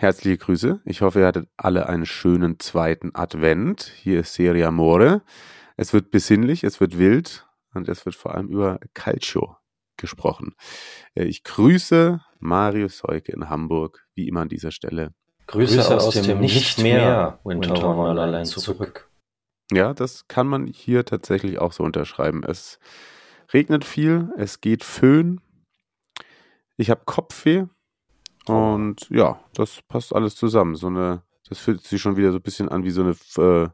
Herzliche Grüße. Ich hoffe, ihr hattet alle einen schönen zweiten Advent. Hier ist Serie Amore. Es wird besinnlich, es wird wild und es wird vor allem über Calcio gesprochen. Äh, Ich grüße Mario Seuke in Hamburg, wie immer an dieser Stelle. Grüße, Grüße aus, aus dem, dem Nicht mehr Winter Wonderland zurück. Ja, das kann man hier tatsächlich auch so unterschreiben. Es regnet viel, es geht Föhn. Ich habe Kopfweh und ja, das passt alles zusammen. So eine, das fühlt sich schon wieder so ein bisschen an wie so eine äh,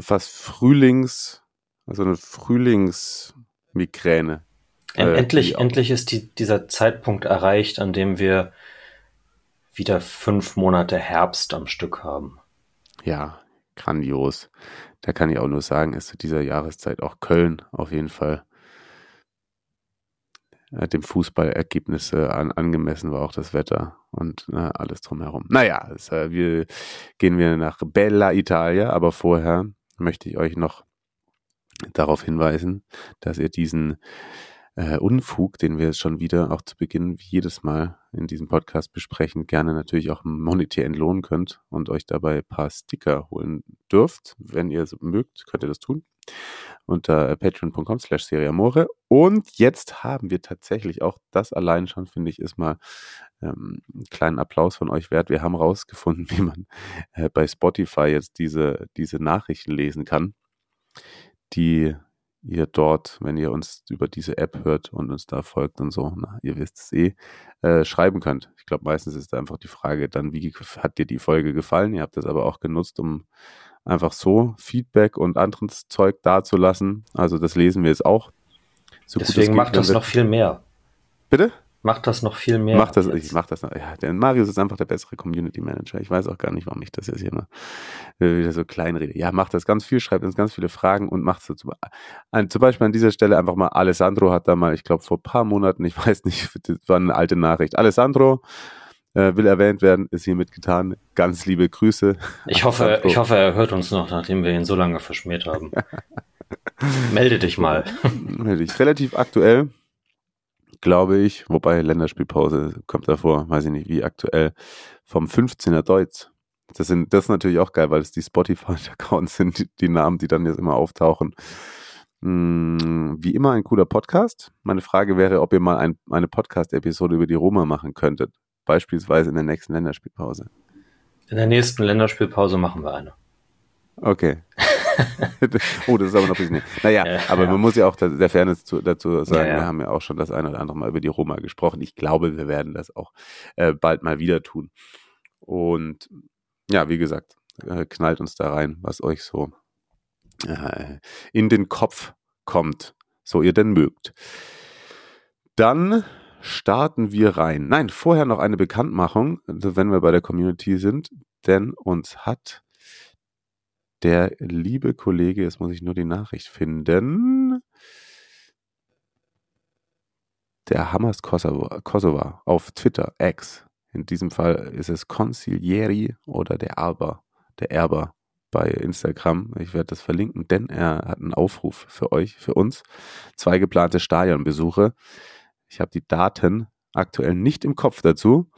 fast Frühlings, also eine Frühlingsmigräne. Äh, endlich, endlich ist die, dieser Zeitpunkt erreicht, an dem wir wieder fünf Monate Herbst am Stück haben. Ja, grandios. Da kann ich auch nur sagen, ist zu dieser Jahreszeit auch Köln auf jeden Fall dem Fußballergebnisse an, angemessen war auch das Wetter und äh, alles drumherum. Naja, es, äh, wir gehen wir nach Bella Italia, aber vorher möchte ich euch noch darauf hinweisen, dass ihr diesen äh, Unfug, den wir schon wieder auch zu Beginn jedes Mal in diesem Podcast besprechen, gerne natürlich auch monetär entlohnen könnt und euch dabei ein paar Sticker holen dürft. Wenn ihr so mögt, könnt ihr das tun unter patreon.com slash seriamore. Und jetzt haben wir tatsächlich auch das allein schon, finde ich, ist mal ähm, einen kleinen Applaus von euch wert. Wir haben rausgefunden, wie man äh, bei Spotify jetzt diese, diese Nachrichten lesen kann, die ihr dort, wenn ihr uns über diese App hört und uns da folgt und so, na, ihr wisst es eh, äh, schreiben könnt. Ich glaube, meistens ist da einfach die Frage dann, wie hat dir die Folge gefallen? Ihr habt das aber auch genutzt, um einfach so Feedback und anderes Zeug dazulassen. Also das lesen wir jetzt auch. So Deswegen geht, macht das noch viel mehr. Bitte? Macht das noch viel mehr. Mach das, jetzt. ich mach das. noch. Ja, der Marius ist einfach der bessere Community Manager. Ich weiß auch gar nicht, warum ich das jetzt hier mal äh, wieder so klein rede. Ja, macht das ganz viel, schreibt uns ganz viele Fragen und macht so zum, zum Beispiel an dieser Stelle einfach mal, Alessandro hat da mal, ich glaube vor ein paar Monaten, ich weiß nicht, das war eine alte Nachricht. Alessandro äh, will erwähnt werden, ist hiermit getan. Ganz liebe Grüße. Ich hoffe, ich hoffe, er hört uns noch, nachdem wir ihn so lange verschmäht haben. Melde dich mal. Natürlich. Relativ aktuell, glaube ich, wobei Länderspielpause kommt davor, weiß ich nicht, wie aktuell, vom 15er Deutsch. Das, sind, das ist natürlich auch geil, weil es die Spotify-Accounts sind, die, die Namen, die dann jetzt immer auftauchen. Hm, wie immer ein cooler Podcast. Meine Frage wäre, ob ihr mal ein, eine Podcast-Episode über die Roma machen könntet. Beispielsweise in der nächsten Länderspielpause. In der nächsten Länderspielpause machen wir eine. Okay. oh, das ist aber noch ein bisschen. Naja, Ja, aber ja. man muss ja auch der, Fairness zu, dazu sagen, ja. wir haben ja auch schon das eine oder andere Mal über die Roma gesprochen. Ich glaube, wir werden das auch äh, bald mal wieder tun. Und ja, wie gesagt, äh, knallt uns da rein, was euch so äh, in den Kopf kommt, so ihr denn mögt. Dann starten wir rein. Nein, vorher noch eine Bekanntmachung, wenn wir bei der Community sind, denn uns hat der liebe Kollege, jetzt muss ich nur die Nachricht finden, der Hamas Kosovo, Kosovo auf Twitter, X. In diesem Fall ist es Concilieri oder der Erber, der Erber bei Instagram. Ich werde das verlinken, denn er hat einen Aufruf für euch, für uns. Zwei geplante Stadionbesuche. Ich habe die Daten aktuell nicht im Kopf dazu.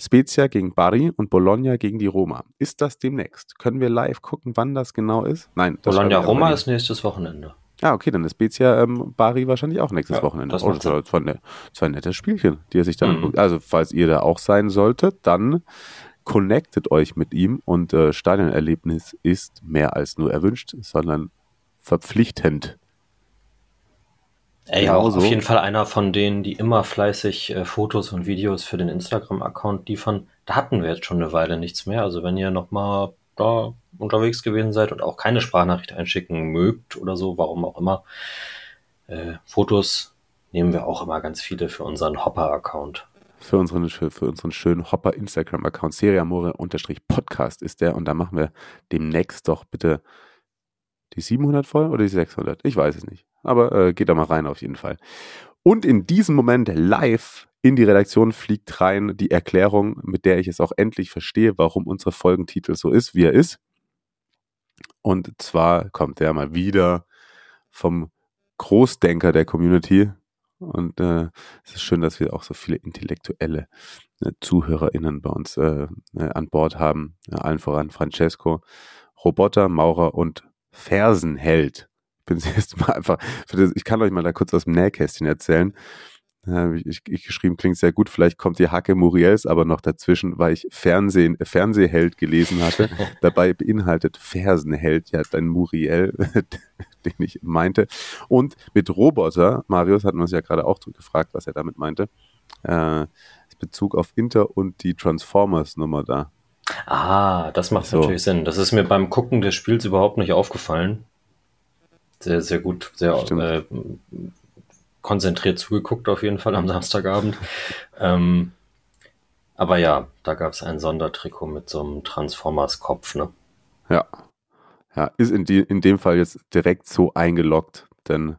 Spezia gegen Bari und Bologna gegen die Roma. Ist das demnächst? Können wir live gucken, wann das genau ist? Nein. Bologna-Roma ist nächstes Wochenende. Ah, okay, dann ist Spezia ähm, Bari wahrscheinlich auch nächstes Ja, Wochenende. das Oh, das war zwei, ne, zwei nette Spielchen, die er sich dann Mhm. anguckt. Also, falls ihr da auch sein solltet, dann connectet euch mit ihm und äh, Stadionerlebnis ist mehr als nur erwünscht, sondern verpflichtend. Ey, Genauso. auf jeden Fall einer von denen, die immer fleißig äh, Fotos und Videos für den Instagram-Account liefern. Da hatten wir jetzt schon eine Weile nichts mehr. Also wenn ihr nochmal da unterwegs gewesen seid und auch keine Sprachnachricht einschicken mögt oder so, warum auch immer, äh, Fotos nehmen wir auch immer ganz viele für unseren Hopper-Account. für unseren, für unseren schönen Hopper Instagram-Account. Seriamore-Podcast ist der und da machen wir demnächst doch bitte die 700 voll oder die 600? Ich weiß es nicht. Aber äh, geht da mal rein auf jeden Fall. Und in diesem Moment live in die Redaktion fliegt rein die Erklärung, mit der ich es auch endlich verstehe, warum unser Folgentitel so ist, wie er ist. Und zwar kommt der mal wieder vom Großdenker der Community. Und äh, es ist schön, dass wir auch so viele intellektuelle äh, ZuhörerInnen bei uns äh, äh an Bord haben. Ja, allen voran Francesco, Roboter, Maurer und Fersenheld. Ich bin jetzt mal einfach, ich kann euch mal da kurz aus dem Nähkästchen erzählen. Ich, ich geschrieben, klingt sehr gut. Vielleicht kommt die Hacke Muriels aber noch dazwischen, weil ich Fernsehen, Fernsehheld gelesen hatte. Dabei beinhaltet Fersenheld ja dein Muriel, den ich meinte. Und mit Roboter, Marius hatten wir uns ja gerade auch gefragt, was er damit meinte. Äh, Bezug auf Inter und die Transformers-Nummer da. Ah, das macht so. natürlich Sinn. Das ist mir beim Gucken des Spiels überhaupt nicht aufgefallen. Sehr, sehr gut, sehr äh, konzentriert zugeguckt auf jeden Fall am Samstagabend. ähm, aber ja, da gab es ein Sondertrikot mit so einem Transformers-Kopf, ne? Ja. Ja, ist in, die, in dem Fall jetzt direkt so eingeloggt, denn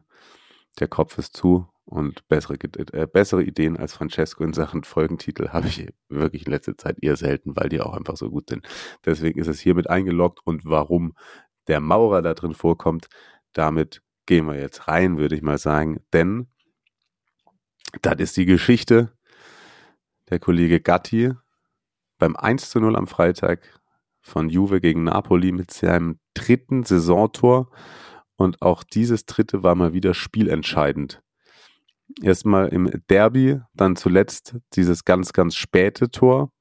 der Kopf ist zu und bessere, äh, bessere Ideen als Francesco in Sachen Folgentitel habe ich wirklich in letzter Zeit eher selten, weil die auch einfach so gut sind. Deswegen ist es hiermit eingeloggt und warum der Maurer da drin vorkommt, damit gehen wir jetzt rein, würde ich mal sagen. Denn das ist die Geschichte der Kollege Gatti beim 1 zu 0 am Freitag von Juve gegen Napoli mit seinem dritten Saisontor. Und auch dieses dritte war mal wieder spielentscheidend. Erstmal im Derby, dann zuletzt dieses ganz, ganz späte Tor.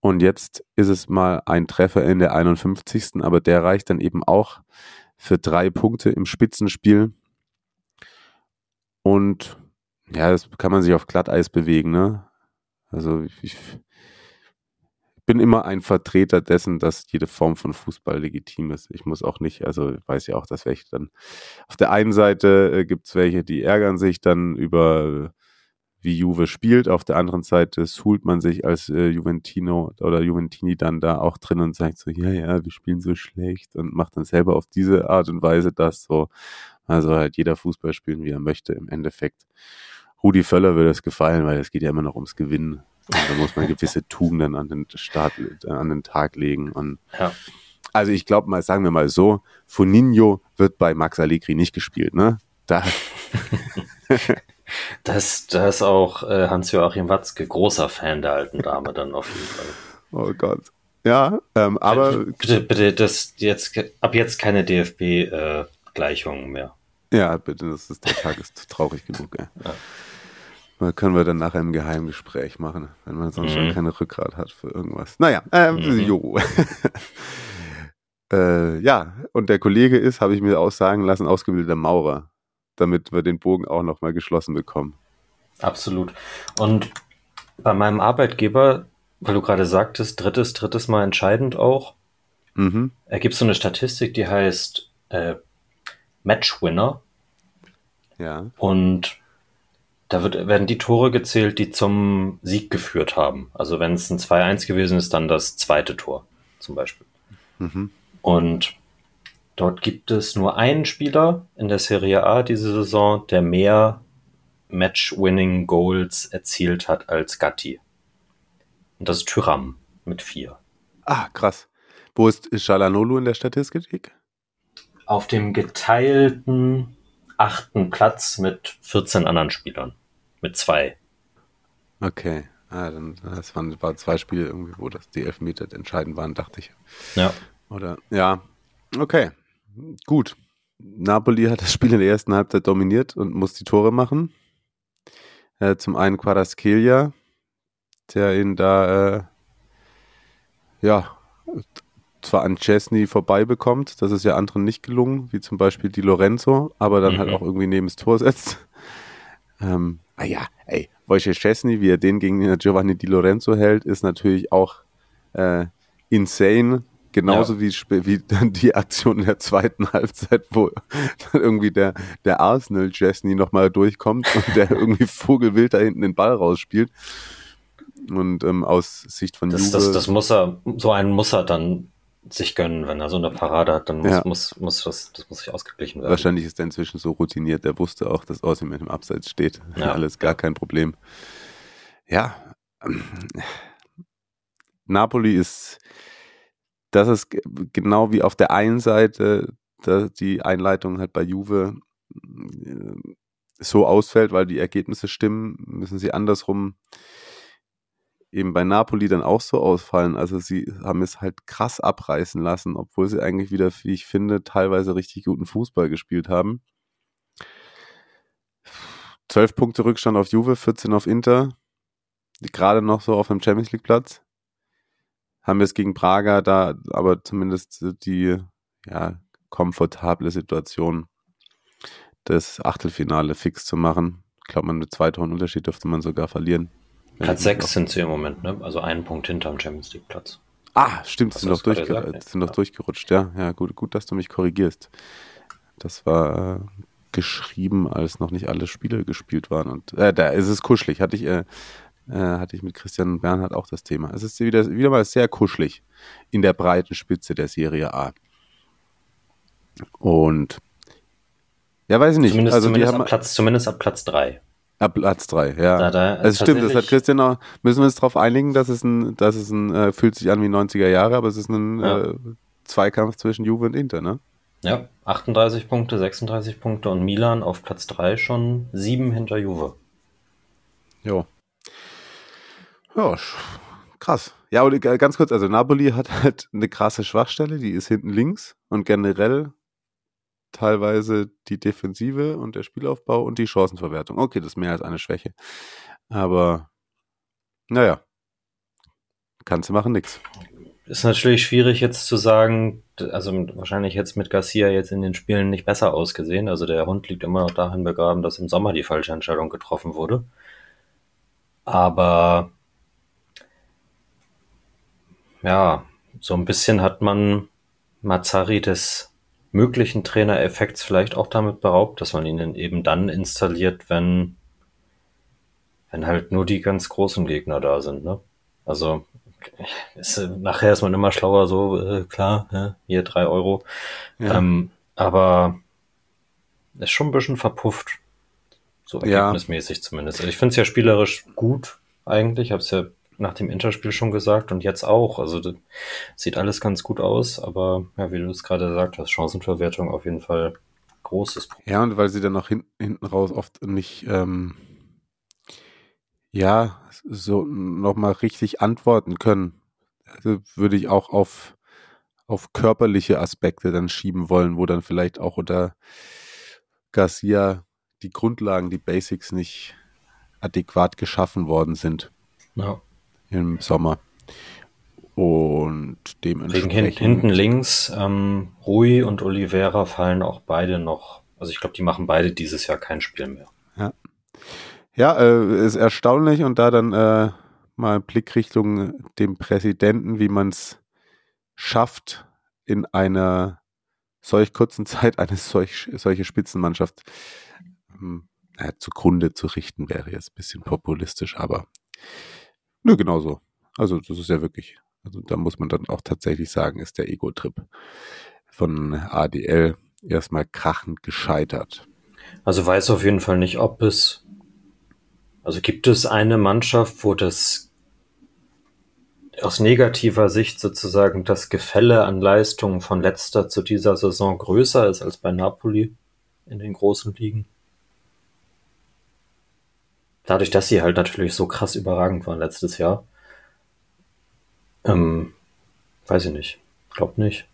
Und jetzt ist es mal ein Treffer in der 51. Aber der reicht dann eben auch für drei Punkte im Spitzenspiel. Und ja, das kann man sich auf Glatteis bewegen, ne? Also ich bin immer ein Vertreter dessen, dass jede Form von Fußball legitim ist. Ich muss auch nicht, also ich weiß ja auch, dass welche dann auf der einen Seite äh, gibt es welche, die ärgern sich dann über wie Juve spielt. Auf der anderen Seite suhlt man sich als äh, Juventino oder Juventini dann da auch drin und sagt so, ja, ja, wir spielen so schlecht und macht dann selber auf diese Art und Weise das so. Also halt jeder Fußball spielen, wie er möchte im Endeffekt. Rudi Völler würde es gefallen, weil es geht ja immer noch ums Gewinnen. Und da muss man gewisse Tugenden an den Start, an den Tag legen. Und ja. Also ich glaube mal, sagen wir mal so, Funinho wird bei Max Allegri nicht gespielt, ne? Da. Das, da ist auch äh, Hans-Joachim Watzke großer Fan der alten Dame dann auf jeden Fall. Oh Gott. Ja, ähm, aber. Bitte, bitte, das jetzt, ab jetzt keine DFB-Gleichungen äh, mehr. Ja, bitte, das ist, der Tag ist traurig genug, ey. Ja. Mal können wir dann nachher im Geheimgespräch machen, wenn man sonst mhm. schon keine Rückgrat hat für irgendwas. Naja, ähm, mhm. jo. äh, ja, und der Kollege ist, habe ich mir aussagen lassen, ausgebildeter Maurer damit wir den Bogen auch nochmal geschlossen bekommen. Absolut. Und bei meinem Arbeitgeber, weil du gerade sagtest, drittes, drittes Mal entscheidend auch, mhm. ergibt so eine Statistik, die heißt äh, Matchwinner. Ja. Und da wird, werden die Tore gezählt, die zum Sieg geführt haben. Also wenn es ein 2-1 gewesen ist, dann das zweite Tor zum Beispiel. Mhm. Und Dort gibt es nur einen Spieler in der Serie A diese Saison, der mehr Match-Winning Goals erzielt hat als Gatti. Und das ist Tyram mit vier. Ah, krass. Wo ist Shalanolu in der Statistik? Auf dem geteilten achten Platz mit 14 anderen Spielern. Mit zwei. Okay. Ah, dann, das waren, waren zwei Spiele irgendwie, wo das die Elfmeter entscheidend waren, dachte ich. Ja. Oder, ja. Okay. Gut. Napoli hat das Spiel in der ersten Halbzeit dominiert und muss die Tore machen. Äh, zum einen Quadraskelia, der ihn da äh, ja zwar an Chesney vorbei bekommt, das ist ja anderen nicht gelungen, wie zum Beispiel die Lorenzo, aber dann halt mhm. halt auch irgendwie neben das Tor setzt. Ähm, ah ja, ey, Wojciech Chesney, wie er den gegen Giovanni Di Lorenzo hält, ist natürlich auch äh, insane. Genauso ja. wie, wie dann die Aktion in der zweiten Halbzeit, wo dann irgendwie der, der Arsenal Jessny nochmal durchkommt und der irgendwie vogelwild da hinten den Ball rausspielt. Und ähm, aus Sicht von Das, Juve, das, das muss er, so einen muss er dann sich gönnen, wenn er so eine Parade hat, dann muss, Ja. muss, muss das, das muss sich ausgeglichen werden. wahrscheinlich ist er inzwischen so routiniert, der wusste auch, dass Osimhen im Abseits steht. Ja. Alles gar kein Problem. Ja, Napoli ist, das ist ge- genau wie auf der einen Seite die Einleitung halt bei Juve äh, so ausfällt, weil die Ergebnisse stimmen, müssen sie andersrum eben bei Napoli dann auch so ausfallen. Also sie haben es halt krass abreißen lassen, obwohl sie eigentlich wieder, wie ich finde, teilweise richtig guten Fußball gespielt haben. 12 Punkte Rückstand auf Juve, 14 auf Inter, gerade noch so auf dem Champions League Platz. Haben jetzt gegen Prager da aber zumindest die ja, komfortable Situation, das Achtelfinale fix zu machen. Ich glaube, mit zwei Toren Unterschied dürfte man sogar verlieren. Platz 6 sind sie im Moment, ne? Also einen Punkt hinterm Champions League Platz. Ah, stimmt, sind doch, durchge gesagt? sind doch Ja. durchgerutscht, ja. Ja, gut, gut, dass du mich korrigierst. Das war äh, geschrieben, als noch nicht alle Spiele gespielt waren. Und äh, da ist es kuschelig. Hatte ich, äh, äh, hatte ich mit Christian Bernhard auch das Thema. Es ist wieder, wieder mal sehr kuschelig in der breiten Spitze der Serie A. Und ja, weiß ich nicht. Zumindest, also zumindest, haben ab Platz, zumindest ab Platz 3. Ab Platz 3, ja. Da- da- es stimmt, das hat Christian auch. Müssen wir uns darauf einigen, dass es ein, dass es ein, äh, fühlt sich an wie 90er Jahre, aber es ist ein Ja. äh, Zweikampf zwischen Juve und Inter, ne? Ja, 38 Punkte, 36 Punkte und Milan auf Platz 3 schon 7 hinter Juve. Jo. Ja, krass. Ja, und äh, ganz kurz, also Napoli hat halt eine krasse Schwachstelle, die ist hinten links und generell teilweise die Defensive und der Spielaufbau und die Chancenverwertung. Okay, das ist mehr als eine Schwäche. Aber naja, kannst du machen, nix. Ist natürlich schwierig jetzt zu sagen, also wahrscheinlich jetzt mit Garcia jetzt in den Spielen nicht besser ausgesehen. Also der Hund liegt immer noch dahin begraben, dass im Sommer die falsche Entscheidung getroffen wurde. Aber ja, so ein bisschen hat man Mazzari des möglichen Trainereffekts vielleicht auch damit beraubt, dass man ihn eben dann installiert, wenn, wenn halt nur die ganz großen Gegner da sind, ne? Also ist, nachher ist man immer schlauer, so äh, klar, ja, hier drei Euro. Ja. Ähm, aber ist schon ein bisschen verpufft. So Ja. ergebnismäßig zumindest. Also ich finde es ja spielerisch gut eigentlich. Ich habe es ja nach dem Interspiel schon gesagt und jetzt auch. Also das sieht alles ganz gut aus, aber ja, wie du es gerade gesagt hast, Chancenverwertung auf jeden Fall großes Problem. Ja, und weil sie dann noch hin, hinten raus oft nicht, ähm, ja, so nochmal richtig antworten können. Also würde ich auch auf, auf körperliche Aspekte dann schieben wollen, wo dann vielleicht auch unter Garcia die Grundlagen, die Basics nicht adäquat geschaffen worden sind Ja. Im Sommer. Und dementsprechend. hin, hinten links, ähm, Rui und Oliveira fallen auch beide noch. Also ich glaube, die machen beide dieses Jahr kein Spiel mehr. Ja, äh, ist erstaunlich und da dann äh, mal ein Blick Richtung dem Präsidenten, wie man es schafft, in einer solch kurzen Zeit eine solch, solche Spitzenmannschaft ähm, äh, zugrunde zu richten, wäre jetzt ein bisschen populistisch, aber nö, genau so. Also das ist ja wirklich, also da muss man dann auch tatsächlich sagen, ist der Ego-Trip von ADL erstmal krachend gescheitert. Also weiß auf jeden Fall nicht, ob es. Also gibt es eine Mannschaft, wo das aus negativer Sicht sozusagen das Gefälle an Leistungen von letzter zu dieser Saison größer ist als bei Napoli in den großen Ligen? Dadurch, dass sie halt natürlich so krass überragend waren letztes Jahr. Ähm, weiß ich nicht. Glaub nicht.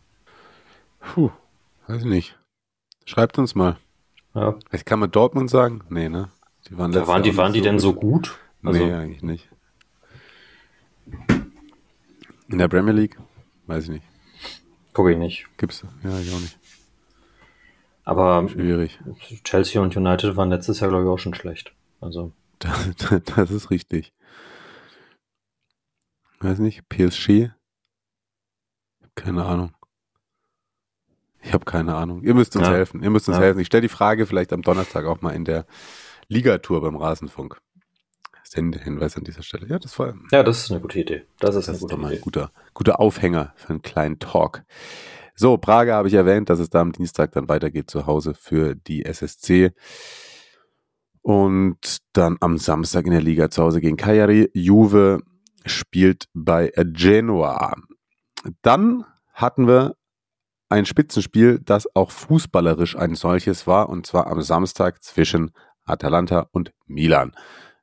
Puh, weiß ich nicht. Schreibt uns mal. Ja. Vielleicht kann man Dortmund sagen? Nee, ne? Die waren, Da waren die, waren die denn gut. so gut? Also, nee, eigentlich nicht. In der Premier League? Weiß ich nicht. gucke ich nicht. Gibt's? Ja, ich auch nicht. Aber Schwierig. Chelsea und United waren letztes Jahr, glaube ich, auch schon schlecht. Also, Das, das ist richtig. Weiß nicht. PSG? Keine Ahnung. Ich habe keine Ahnung. Ihr müsst uns Ja. helfen. Ihr müsst uns Ja. helfen. Ich stelle die Frage vielleicht am Donnerstag auch mal in der Ligatur beim Rasenfunk. Das ist Sendehinweis an dieser Stelle. Ja, das war. Ja, das ist eine gute Idee. Das ist Das eine ist gute doch mal ein guter, guter Aufhänger für einen kleinen Talk. So, Prager habe ich erwähnt, dass es da am Dienstag dann weitergeht zu Hause für die SSC. Und dann am Samstag in der Liga zu Hause gegen Cagliari. Juve spielt bei Genoa. Dann hatten wir ein Spitzenspiel, das auch fußballerisch ein solches war, und zwar am Samstag zwischen Atalanta und Milan.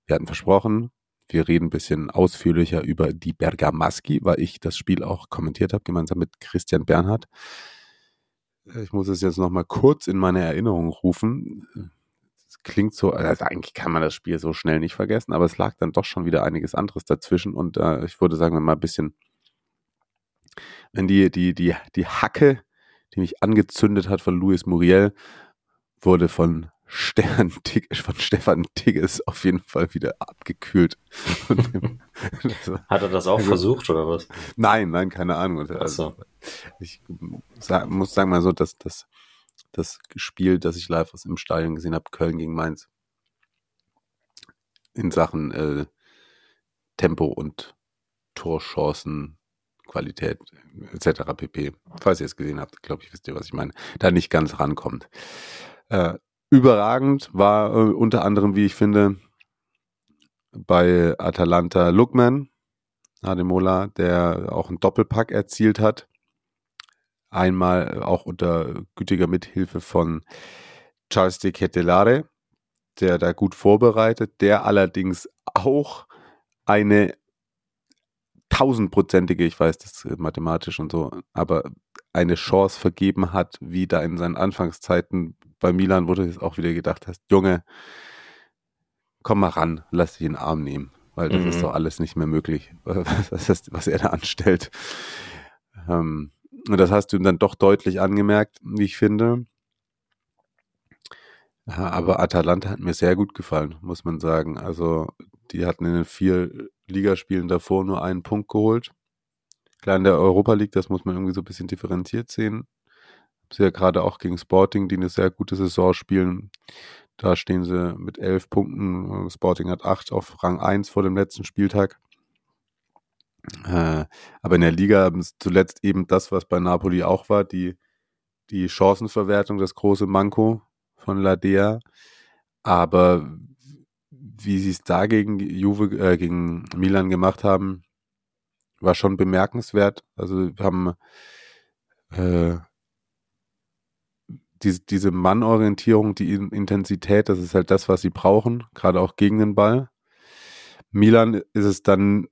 Wir hatten versprochen, wir reden ein bisschen ausführlicher über die Bergamaschi, weil ich das Spiel auch kommentiert habe, gemeinsam mit Christian Bernhard. Ich muss es jetzt nochmal kurz in meine Erinnerung rufen. Klingt so, also eigentlich kann man das Spiel so schnell nicht vergessen, aber es lag dann doch schon wieder einiges anderes dazwischen und äh, ich würde sagen, wenn mal ein bisschen, wenn die, die, die, die Hacke, die mich angezündet hat von Luis Muriel, wurde von Stefan, Tig von Stefan Tigges auf jeden Fall wieder abgekühlt. Hat er das auch Also- versucht oder was? Nein, nein, keine Ahnung. Also, so. ich sag, muss sagen mal so, dass das, das Spiel, das ich live aus im Stadion gesehen habe, Köln gegen Mainz, in Sachen äh, Tempo und Torchancen, Qualität etc. pp. Falls ihr es gesehen habt, glaube ich, wisst ihr, was ich meine. Da nicht ganz rankommt. Äh, überragend war äh, unter anderem, wie ich finde, bei Atalanta Lookman, Ademola, der auch einen Doppelpack erzielt hat. Einmal auch unter gütiger Mithilfe von Charles de Ketelare, der da gut vorbereitet, der allerdings auch eine tausendprozentige, ich weiß, das ist mathematisch und so, aber eine Chance vergeben hat, wie da in seinen Anfangszeiten bei Milan, wo du jetzt auch wieder gedacht hast, Junge, komm mal ran, lass dich in den Arm nehmen, weil das Mhm. ist doch alles nicht mehr möglich, was, das, was er da anstellt. Ähm, und das hast du ihm dann doch deutlich angemerkt, wie ich finde. Aber Atalanta hat mir sehr gut gefallen, muss man sagen. Also, die hatten in den vier Ligaspielen davor nur einen Punkt geholt. Klar, in der Europa League, das muss man irgendwie so ein bisschen differenziert sehen. Sie ja gerade auch gegen Sporting, die eine sehr gute Saison spielen. Da stehen sie mit elf Punkten. Sporting hat acht auf Rang 1 vor dem letzten Spieltag. Äh, aber in der Liga haben es zuletzt eben das, was bei Napoli auch war, die, die Chancenverwertung, das große Manko von Ladea. Aber wie sie es da gegen Juve, äh, gegen Milan gemacht haben, war schon bemerkenswert. Also haben äh, diese, diese Mannorientierung, die In- Intensität, das ist halt das, was sie brauchen, gerade auch gegen den Ball. Milan ist es dann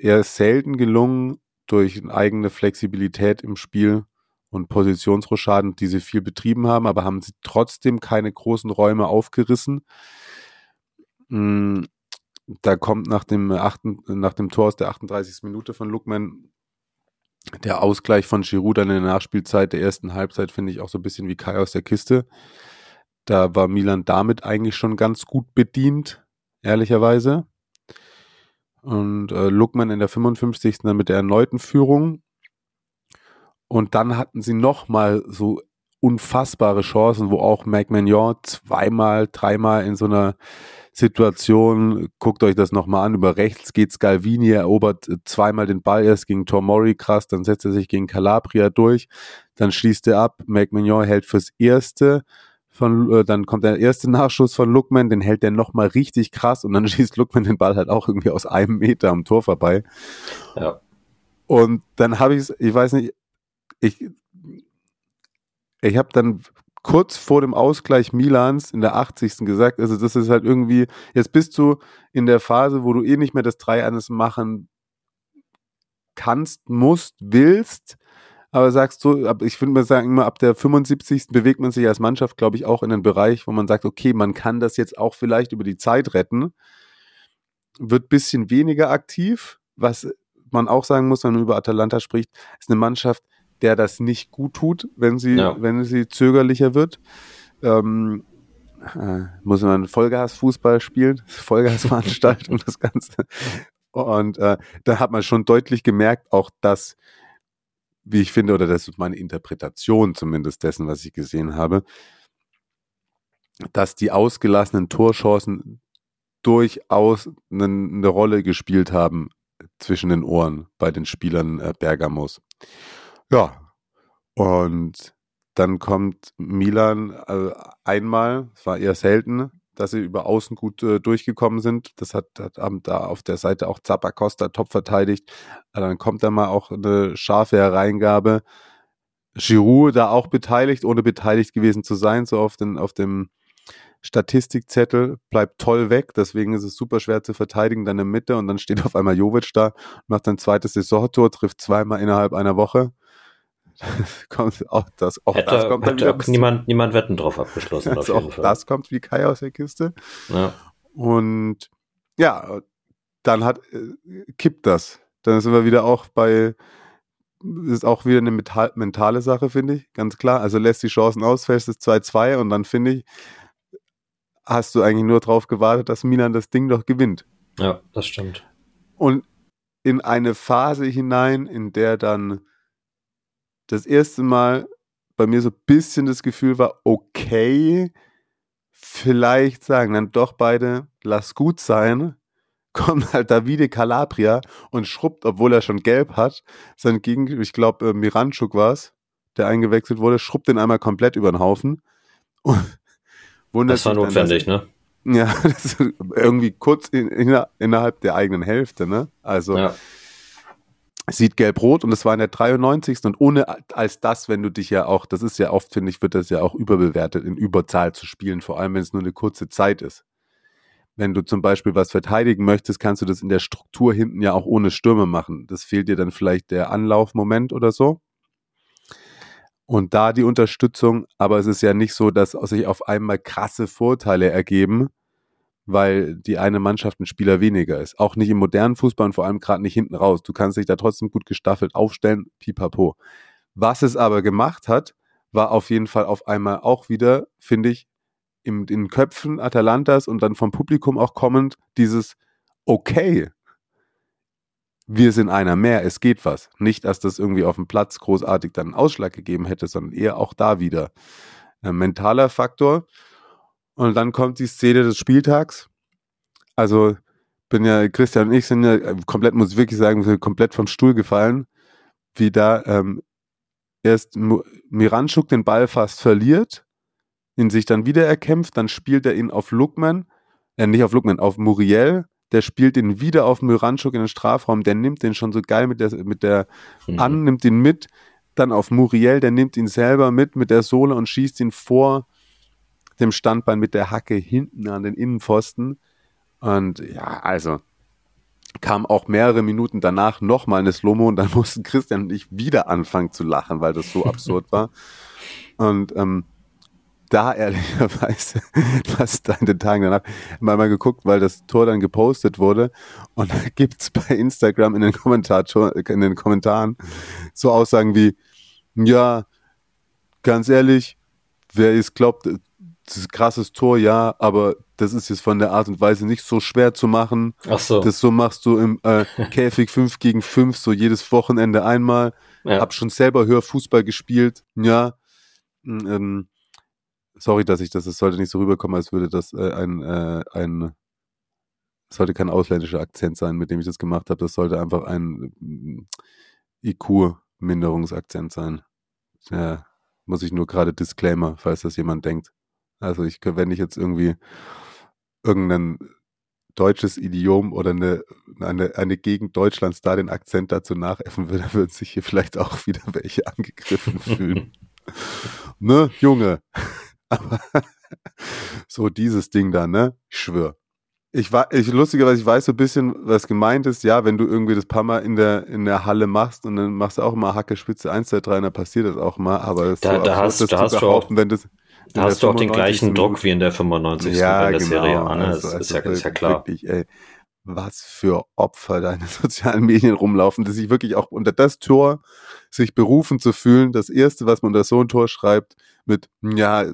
eher selten gelungen, durch eigene Flexibilität im Spiel und Positionsrochaden, die sie viel betrieben haben, aber haben sie trotzdem keine großen Räume aufgerissen. Mm, Da kommt nach dem, achten, nach dem Tor aus der 38. Minute von Lukman der Ausgleich von Giroud dann in der Nachspielzeit der ersten Halbzeit, finde ich auch so ein bisschen wie Kai aus der Kiste. Da war Milan damit eigentlich schon ganz gut bedient, ehrlicherweise. Und äh, Lukman in der 55. dann mit der erneuten Führung. Und dann hatten sie nochmal so unfassbare Chancen, wo auch Mac Magnon zweimal, dreimal in so einer Situation, guckt euch das nochmal an, über rechts geht Scalvini, erobert äh, zweimal den Ball erst gegen Tomori krass, dann setzt er sich gegen Calabria durch, dann schließt er ab, Mac Magnon hält fürs Erste, von, äh, dann kommt der erste Nachschuss von Lookman, den hält der nochmal richtig krass und dann schießt Lookman den Ball halt auch irgendwie aus einem Meter am Tor vorbei. Ja. Und dann habe ich ich weiß nicht, ich, ich habe dann kurz vor dem Ausgleich Milans in der 80. gesagt, also das ist halt irgendwie, jetzt bist du in der Phase, wo du eh nicht mehr das 3-1 machen kannst, musst, willst, aber sagst ab, ich würde mal sagen, immer ab der 75. bewegt man sich als Mannschaft, glaube ich, auch in einen Bereich, wo man sagt, okay, man kann das jetzt auch vielleicht über die Zeit retten, wird bisschen weniger aktiv, was man auch sagen muss, wenn man über Atalanta spricht, ist eine Mannschaft, der das nicht gut tut, wenn sie, Ja. wenn sie zögerlicher wird. Ähm, äh, muss man Vollgas-Fußball spielen, Vollgasveranstaltung, das Ganze. Und äh, da hat man schon deutlich gemerkt, auch dass, wie ich finde, oder das ist meine Interpretation zumindest dessen, was ich gesehen habe, dass die ausgelassenen Torchancen durchaus eine, eine Rolle gespielt haben zwischen den Ohren bei den Spielern äh, Bergamos. Ja, und dann kommt Milan äh, einmal, es war eher selten, dass sie über außen gut äh, durchgekommen sind. Das hat, hat da auf der Seite auch Zappacosta top verteidigt. Aber dann kommt da mal auch eine scharfe Hereingabe. Giroud da auch beteiligt, ohne beteiligt gewesen zu sein, so auf, den, auf dem Statistikzettel, bleibt toll weg, deswegen ist es super schwer zu verteidigen, dann in der Mitte und dann steht auf einmal Jovic da, macht ein zweites Saisontor, trifft zweimal innerhalb einer Woche. kommt auch das, auch hätte, das kommt hätte niemand, niemand Wetten drauf abgeschlossen. Also auch das kommt wie Kai aus der Kiste. Ja. Und ja, dann hat äh, kippt das. Dann sind wir wieder auch bei, ist auch wieder eine mentale Sache, finde ich, ganz klar. Also lässt die Chancen aus, fällt es 2-2 und dann finde ich, hast du eigentlich nur darauf gewartet, dass Milan das Ding doch gewinnt. Ja, das stimmt. Und in eine Phase hinein, in der dann das erste Mal bei mir so ein bisschen das Gefühl war, okay, vielleicht sagen dann doch beide, lass gut sein, kommt halt Davide Calabria und schrubbt, obwohl er schon gelb hat, sein Gegen, ich glaube, äh, Miranchuk war es, der eingewechselt wurde, schrubbt den einmal komplett über den Haufen. Und wundert das war notwendig, dann, ne? Ja, irgendwie kurz in, in, innerhalb der eigenen Hälfte, ne? Also ja sieht gelb-rot und es war in der 93. und ohne als das, wenn du dich ja auch, das ist ja oft, finde ich, wird das ja auch überbewertet, in Überzahl zu spielen, vor allem wenn es nur eine kurze Zeit ist. Wenn du zum Beispiel was verteidigen möchtest, kannst du das in der Struktur hinten ja auch ohne Stürme machen. Das fehlt dir dann vielleicht der Anlaufmoment oder so. Und da die Unterstützung, aber es ist ja nicht so, dass sich auf einmal krasse Vorteile ergeben, weil die eine Mannschaft ein Spieler weniger ist. Auch nicht im modernen Fußball und vor allem gerade nicht hinten raus. Du kannst dich da trotzdem gut gestaffelt aufstellen, pipapo. Was es aber gemacht hat, war auf jeden Fall auf einmal auch wieder, finde ich, in den Köpfen Atalantas und dann vom Publikum auch kommend dieses Okay, wir sind einer mehr, es geht was. Nicht, dass das irgendwie auf dem Platz großartig dann einen Ausschlag gegeben hätte, sondern eher auch da wieder. Ein mentaler Faktor. Und dann kommt die Szene des Spieltags. Also bin ja, Christian und ich sind ja äh, komplett, muss ich wirklich sagen, wir komplett vom Stuhl gefallen, wie da ähm, erst Miranchuk den Ball fast verliert, ihn sich dann wieder erkämpft, dann spielt er ihn auf Lukman, äh, nicht auf Lukman, auf Muriel, der spielt ihn wieder auf Miranchuk in den Strafraum, der nimmt den schon so geil mit der, mit der mhm. an, nimmt ihn mit, dann auf Muriel, der nimmt ihn selber mit mit der Sohle und schießt ihn vor dem Standbein mit der Hacke hinten an den Innenpfosten. Und ja, also kam auch mehrere Minuten danach nochmal eine Slow-Mo und dann mussten Christian und ich wieder anfangen zu lachen, weil das so absurd war. Und ähm, da ehrlicherweise, was da in den Tagen danach, mal mal geguckt, weil das Tor dann gepostet wurde und da gibt's bei Instagram in den, Kommentar in den Kommentaren so Aussagen wie, ja, ganz ehrlich, wer es glaubt, krasses Tor, ja, aber das ist jetzt von der Art und Weise nicht so schwer zu machen. Ach so. Das so machst du im äh, Käfig 5 gegen 5, so jedes Wochenende einmal. Ja. Hab schon selber Hörfußball gespielt, ja. Mm, ähm, sorry, dass ich das, es sollte nicht so rüberkommen, als würde das äh, ein, äh, ein, sollte kein ausländischer Akzent sein, mit dem ich das gemacht habe. Das sollte einfach ein mm, IQ-Minderungsakzent sein. Ja, muss ich nur gerade Disclaimer, falls das jemand denkt. Also ich, wenn ich jetzt irgendwie irgendein deutsches Idiom oder eine, eine, eine Gegend Deutschlands da den Akzent dazu nachäffen würde, würden sich hier vielleicht auch wieder welche angegriffen fühlen. ne, Junge. Aber so dieses Ding da, ne? Ich schwör. Ich war, ich lustigerweise, ich weiß so ein bisschen, was gemeint ist, ja, wenn du irgendwie das paar Mal in der, in der Halle machst und dann machst du auch mal Hacke Spitze 1, 2, 3, und dann passiert das auch mal, aber es da, ist so da hast, da hast du auch, wenn das, da hast du auch den gleichen Druck wie in der 95. Ja, in der genau. Serie A, ne? Also, ist, ja, ist ja klar. Wirklich, ey, was für Opfer den sozialen Medien rumlaufen, dass sich wirklich auch unter das Tor sich berufen zu fühlen. Das erste, was man unter so ein Tor schreibt, mit, ja,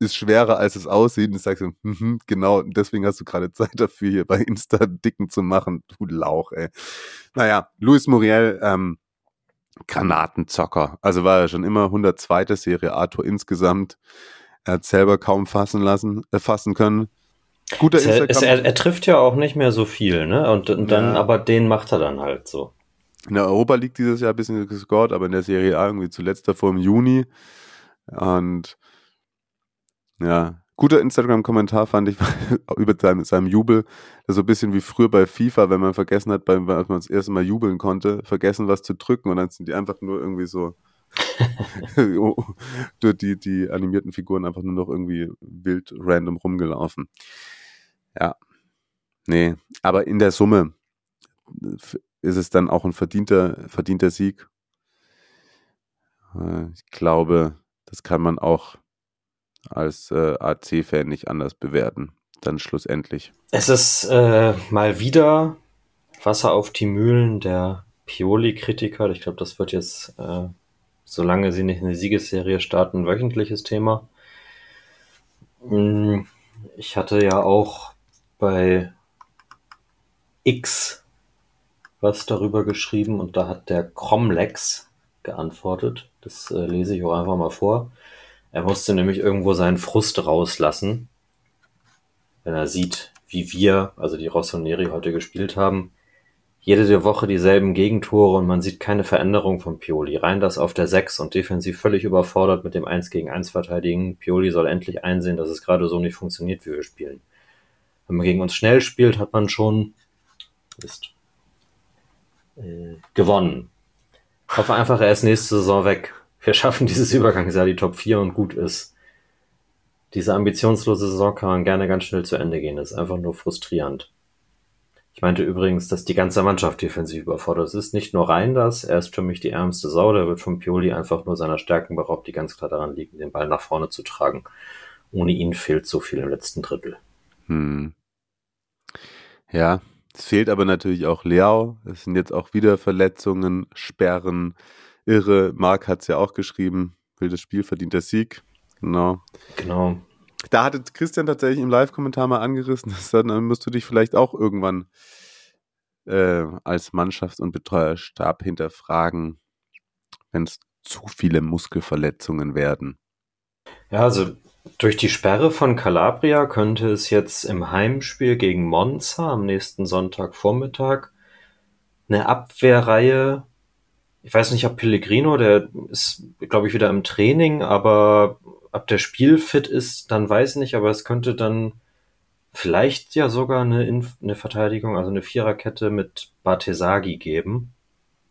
ist schwerer, als es aussieht. Und ich sage so, mm genau, deswegen hast du gerade Zeit dafür, hier bei Insta Dicken zu machen. Du Lauch, ey. Naja, Luis Muriel, ähm, Granatenzocker. Also war er schon immer 102. Serie A-Tor insgesamt. Er hat selber kaum fassen lassen, äh, fassen können. Guter Es, er, es, er, er trifft ja auch nicht mehr so viel, ne? Und, und dann, Ja. aber den macht er dann halt so. In der Europa League dieses Jahr ein bisschen gescored, aber in der Serie A irgendwie zuletzt davor im Juni. Und ja, guter Instagram-Kommentar fand ich über seinem, seinem Jubel. So ein bisschen wie früher bei FIFA, wenn man vergessen hat, beim, als man das erste Mal jubeln konnte, vergessen was zu drücken und dann sind die einfach nur irgendwie so durch die, die animierten Figuren einfach nur noch irgendwie wild random rumgelaufen. Ja. Nee, aber in der Summe ist es dann auch ein verdienter, verdienter Sieg. Äh, Ich glaube, das kann man auch als äh, AC-Fan nicht anders bewerten. Dann schlussendlich. Es ist äh, mal wieder Wasser auf die Mühlen der Pioli-Kritiker. Ich glaube, das wird jetzt, äh, solange sie nicht eine Siegesserie starten, ein wöchentliches Thema. Mm, Ich hatte ja auch bei X was darüber geschrieben und da hat der Cromlex geantwortet. Das äh, lese ich auch einfach mal vor. Er musste nämlich irgendwo seinen Frust rauslassen, wenn er sieht, wie wir, also die Rossoneri, heute gespielt haben. Jede Woche dieselben Gegentore und man sieht keine Veränderung von Pioli. Rein das auf der 6 und defensiv völlig überfordert mit dem 1 gegen 1 verteidigen. Pioli soll endlich einsehen, dass es gerade so nicht funktioniert, wie wir spielen. Wenn man gegen uns schnell spielt, hat man schon ist, äh, gewonnen. Ich hoffe einfach, er ist nächste Saison weg. Wir schaffen dieses Übergangsjahr die Top 4 und gut ist. Diese ambitionslose Saison kann man gerne ganz schnell zu Ende gehen. Das ist einfach nur frustrierend. Ich meinte übrigens, dass die ganze Mannschaft defensiv überfordert ist. Nicht nur Reinders, er ist für mich die ärmste Sau, der wird von Pioli einfach nur seiner Stärken beraubt, die ganz klar daran liegen, den Ball nach vorne zu tragen. Ohne ihn fehlt so viel im letzten Drittel. Hm. Ja, es fehlt aber natürlich auch Leao. Es sind jetzt auch wieder Verletzungen, Sperren, irre. Marc hat es ja auch geschrieben. Wildes Spiel, verdient der Sieg. Genau. Genau. Da hatte Christian tatsächlich im Live-Kommentar mal angerissen, dass dann, dann musst du dich vielleicht auch irgendwann äh, als Mannschafts- und Betreuerstab hinterfragen, wenn es zu viele Muskelverletzungen werden. Ja, also durch die Sperre von Calabria könnte es jetzt im Heimspiel gegen Monza am nächsten Sonntagvormittag eine Abwehrreihe. Ich weiß nicht, ob Pellegrino, der ist, glaube ich, wieder im Training, aber ob der Spiel fit ist, dann weiß ich nicht, aber es könnte dann vielleicht ja sogar eine, Inf eine Verteidigung, also eine Viererkette mit Bartesagi geben.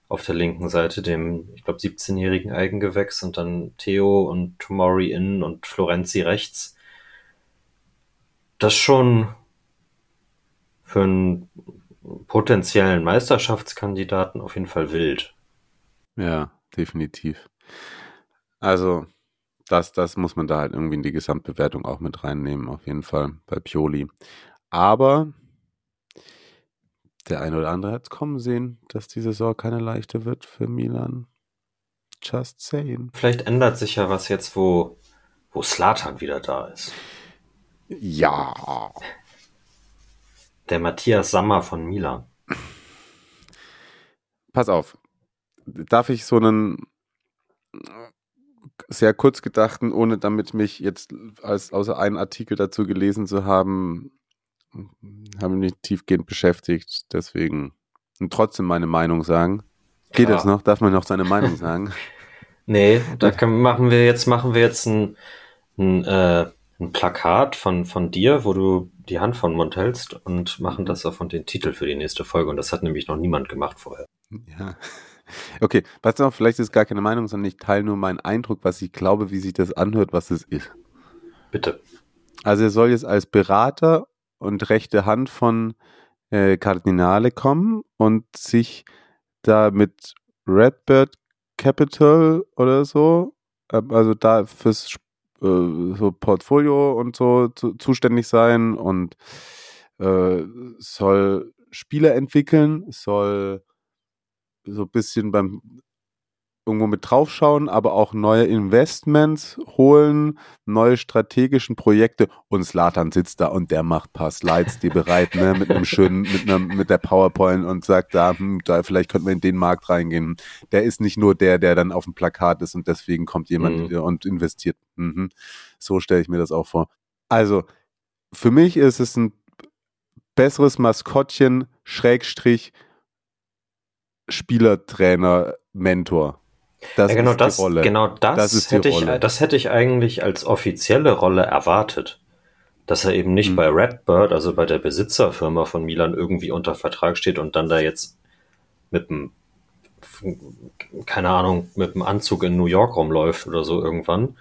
Auf der linken Seite, dem, ich glaube, 17-jährigen Eigengewächs und dann Theo und Tomori innen und Florenzi rechts. Das schon für einen potenziellen Meisterschaftskandidaten auf jeden Fall wild. Ja, definitiv. Also, das, das muss man da halt irgendwie in die Gesamtbewertung auch mit reinnehmen, auf jeden Fall bei Pioli. Aber der eine oder andere hat es kommen sehen, dass die Saison keine leichte wird für Milan. Just saying. Vielleicht ändert sich ja was jetzt, wo, wo Slatan wieder da ist. Ja. Der Matthias Sammer von Milan. Pass auf. Darf ich so einen sehr kurz gedachten, ohne damit mich jetzt als außer einen Artikel dazu gelesen zu haben, habe mich tiefgehend beschäftigt, deswegen und trotzdem meine Meinung sagen. Geht Klar. das noch? Darf man noch seine Meinung sagen? Nee, da können, machen wir jetzt, machen wir jetzt ein, ein, äh, ein Plakat von, von dir, wo du die Hand von Mund hältst und machen das auf und den Titel für die nächste Folge. Und das hat nämlich noch niemand gemacht vorher. Ja. Okay, was noch, vielleicht ist es gar keine Meinung, sondern ich teile nur meinen Eindruck, was ich glaube, wie sich das anhört, was es ist. Bitte. Also er soll jetzt als Berater und rechte Hand von äh, Kardinale kommen und sich da mit Redbird Capital oder so, äh, also da fürs äh, so Portfolio und so zu, zuständig sein und äh, soll Spieler entwickeln, soll so ein bisschen beim irgendwo mit draufschauen, aber auch neue Investments holen, neue strategischen Projekte und Slatan sitzt da und der macht ein paar Slides dir bereit, ne, mit einem schönen, mit einer, mit der PowerPoint und sagt da, hm, da vielleicht könnten wir in den Markt reingehen. Der ist nicht nur der, der dann auf dem Plakat ist und deswegen kommt jemand Mhm. und investiert. Mhm. So stelle ich mir das auch vor. Also, für mich ist es ein besseres Maskottchen, Schrägstrich, Spielertrainer, Mentor. Das ja, genau ist das, die Rolle. Genau das, das hätte ich, das hätte ich eigentlich als offizielle Rolle erwartet. Dass er eben nicht hm. bei Redbird, also bei der Besitzerfirma von Milan, irgendwie unter Vertrag steht und dann da jetzt mit einem, keine Ahnung, mit einem Anzug in New York rumläuft oder so irgendwann,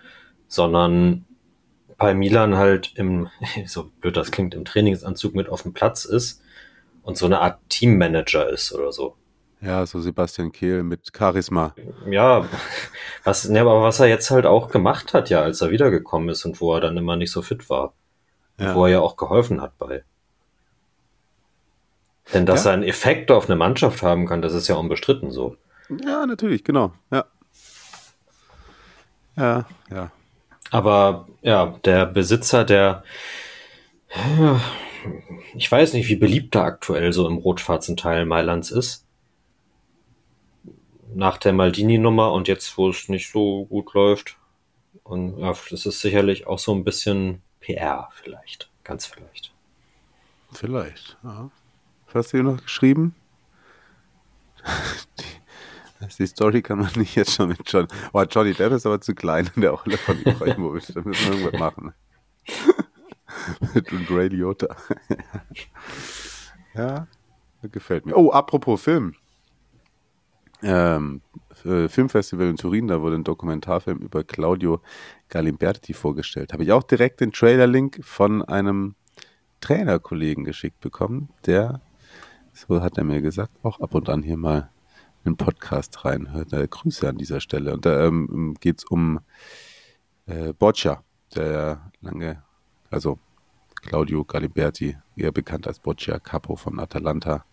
sondern bei Milan halt im, so blöd das klingt, im Trainingsanzug mit auf dem Platz ist und so eine Art Teammanager ist oder so. Ja, so Sebastian Kehl mit Charisma. Ja, was, ne, aber was er jetzt halt auch gemacht hat, ja, als er wiedergekommen ist und wo er dann immer nicht so fit war. Ja. Wo er ja auch geholfen hat bei. Denn dass ja. er einen Effekt auf eine Mannschaft haben kann, das ist ja unbestritten so. Ja, natürlich, genau, ja. Ja, ja. Aber ja, der Besitzer, der ich weiß nicht, wie beliebt er aktuell so im rot-schwarzen Teil Mailands ist nach der Maldini-Nummer und jetzt, wo es nicht so gut läuft. Und ja, das ist sicherlich auch so ein bisschen PR, vielleicht. Ganz vielleicht. Vielleicht, ja. Was hast du hier noch geschrieben? die, die Story kann man nicht jetzt schon mit John. Oh, Johnny Depp ist aber zu klein in der Rolle von Ibrahimovic. Da müssen wir irgendwas machen. mit Ray Liotta. ja, gefällt mir. Oh, apropos Film ähm, Filmfestival in Turin, da wurde ein Dokumentarfilm über Claudio Galimberti vorgestellt. Habe ich auch direkt den Trailer-Link von einem Trainerkollegen geschickt bekommen, der, so hat er mir gesagt, auch ab und an hier mal einen Podcast reinhört. Äh, Grüße an dieser Stelle. Und da ähm, geht es um äh, Boccia, der lange, also Claudio Galimberti, eher bekannt als Boccia Capo von Atalanta,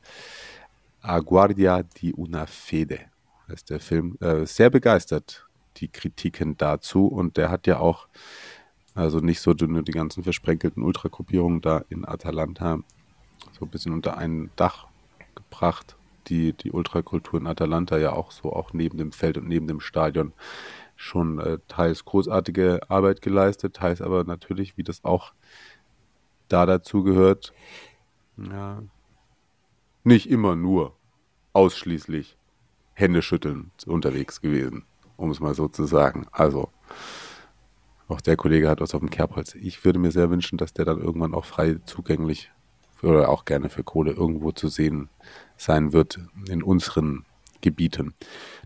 A Guardia di una Fede ist der Film. Äh, sehr begeistert, die Kritiken dazu. Und der hat ja auch, also nicht so nur die ganzen versprenkelten Ultragruppierungen da in Atalanta so ein bisschen unter ein Dach gebracht. Die, die Ultrakultur in Atalanta ja auch so, auch neben dem Feld und neben dem Stadion schon äh, teils großartige Arbeit geleistet, teils aber natürlich, wie das auch da dazu gehört, ja, nicht immer nur ausschließlich Händeschütteln unterwegs gewesen, um es mal so zu sagen. Also, auch der Kollege hat was auf dem Kerbholz. Ich würde mir sehr wünschen, dass der dann irgendwann auch frei zugänglich oder auch gerne für Kohle irgendwo zu sehen sein wird in unseren Gebieten.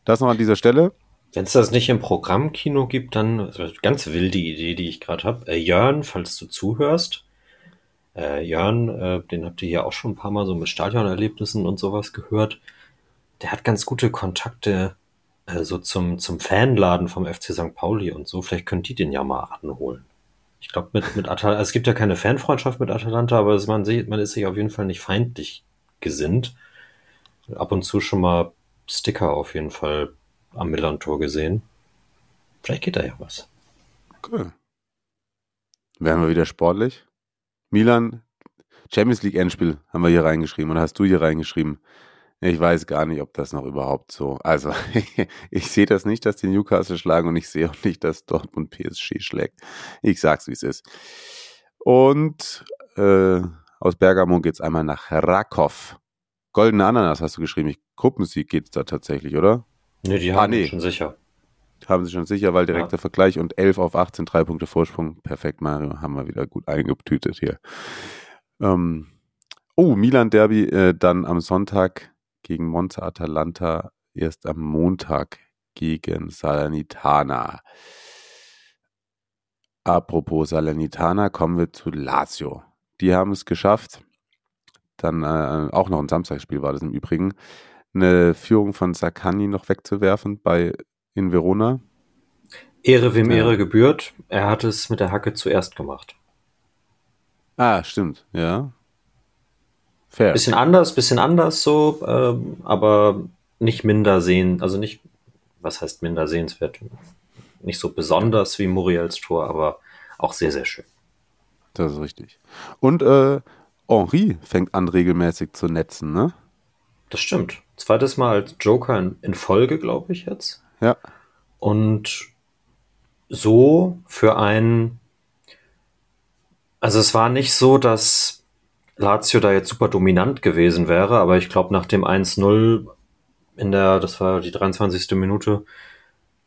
Das noch an dieser Stelle. Wenn es das nicht im Programmkino gibt, dann ganz wilde Idee, die ich gerade habe. Äh, Jörn, falls du zuhörst, äh, Jörn, äh, den habt ihr ja auch schon ein paar Mal so mit Stadionerlebnissen und sowas gehört. Der hat ganz gute Kontakte äh, so zum, zum Fanladen vom FC St. Pauli und so. Vielleicht könnt ihr den ja mal anholen. Ich glaube, mit, mit Atalanta, es gibt ja keine Fanfreundschaft mit Atalanta, aber man, sieht, man ist sich auf jeden Fall nicht feindlich gesinnt. Ab und zu schon mal Sticker auf jeden Fall am Millantor gesehen. Vielleicht geht da ja was. Cool. Wären wir wieder sportlich? Milan, Champions League Endspiel haben wir hier reingeschrieben und hast du hier reingeschrieben. Ich weiß gar nicht, ob das noch überhaupt so. Also, ich sehe das nicht, dass die Newcastle schlagen und ich sehe auch nicht, dass Dortmund PSG schlägt. Ich sag's, wie es ist. Und äh, aus Bergamo geht's einmal nach Rakow. Goldene Ananas hast du geschrieben. Ich, Gruppensieg geht's da tatsächlich, oder? Nee, die ah, haben ah, nee. schon sicher. Haben sie schon sicher, weil direkter ja. Vergleich und 11 auf 18, drei Punkte Vorsprung. Perfekt, Mario. Haben wir wieder gut eingetütet hier. Ähm, oh, Milan Derby äh, dann am Sonntag gegen Monza Atalanta, erst am Montag gegen Salernitana. Apropos Salernitana, kommen wir zu Lazio. Die haben es geschafft. Dann äh, auch noch ein Samstagsspiel war das im Übrigen. Eine Führung von Sakani noch wegzuwerfen bei in Verona. Ehre wem ja. Ehre gebührt. Er hat es mit der Hacke zuerst gemacht. Ah, stimmt, ja. Fair. Bisschen anders, bisschen anders so, ähm, aber nicht minder sehen, also nicht, was heißt minder sehenswert? Nicht so besonders wie Muriels Tor, aber auch sehr, sehr schön. Das ist richtig. Und äh, Henri fängt an, regelmäßig zu netzen, ne? Das stimmt. Zweites Mal als Joker in, in Folge, glaube ich jetzt. Ja. Und so für einen Also es war nicht so, dass Lazio da jetzt super dominant gewesen wäre, aber ich glaube nach dem 1-0 in der, das war die 23. Minute,